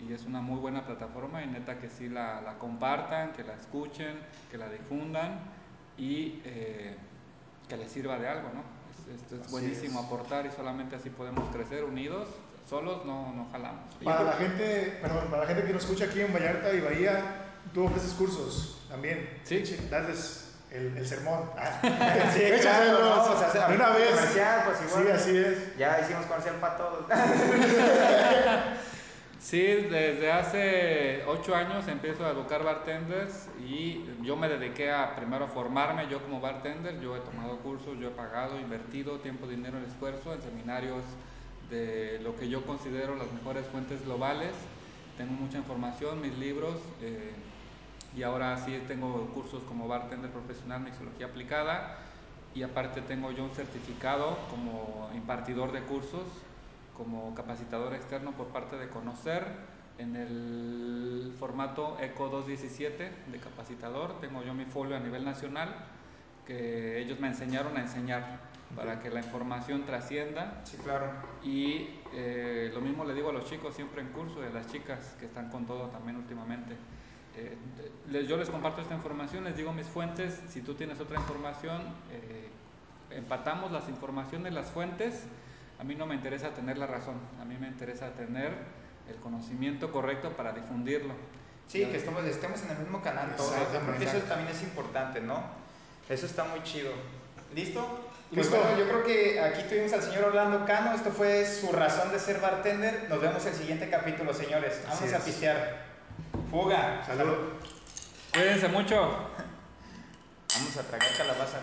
y es una muy buena plataforma y neta que sí la, la compartan, que la escuchen, que la difundan y eh, que les sirva de algo, ¿no? Es, esto es Así buenísimo es. aportar y solamente así podemos crecer unidos, solos no, no jalamos. Para la gente, perdón, para la gente que nos escucha aquí en Vallarta y Bahía, tú ofreces cursos también. Sí. Darles el, el sermón. Ah, Sí, claro, no, o sea, de una vez. comercial, pues igual. Sí, así es. Ya hicimos comercial para todos. Sí, desde hace ocho años empiezo a educar bartenders y yo me dediqué a primero a formarme yo como bartender. Yo he tomado cursos, yo he pagado, invertido tiempo, dinero esfuerzo en seminarios de lo que yo considero las mejores fuentes globales. Tengo mucha información, mis libros eh, y ahora sí tengo cursos como bartender profesional, mixología aplicada y aparte tengo yo un certificado como impartidor de cursos como capacitador externo por parte de Conocer en el formato ECO 217 de capacitador. Tengo yo mi folio a nivel nacional que ellos me enseñaron a enseñar para que la información trascienda Sí, claro. y eh, lo mismo le digo a los chicos siempre en curso y a las chicas que están con todo también últimamente. Eh, les- yo les comparto esta información, les digo mis fuentes, si tú tienes otra información, eh, empatamos las informaciones, las fuentes. A mí no me interesa tener la razón, a mí me interesa tener el conocimiento correcto para difundirlo. Sí, que estemos, estemos en el mismo canal todos. Eso también es importante, ¿no? Eso está muy chido. ¿Listo? Pues Listo. bueno, yo creo que aquí tuvimos al señor Orlando Cano. Esto fue su razón de ser bartender. Nos vemos el siguiente capítulo, señores. Así Vamos a pistear. Fuga. Salud. Cuídense mucho. Vamos a tragar calabaza.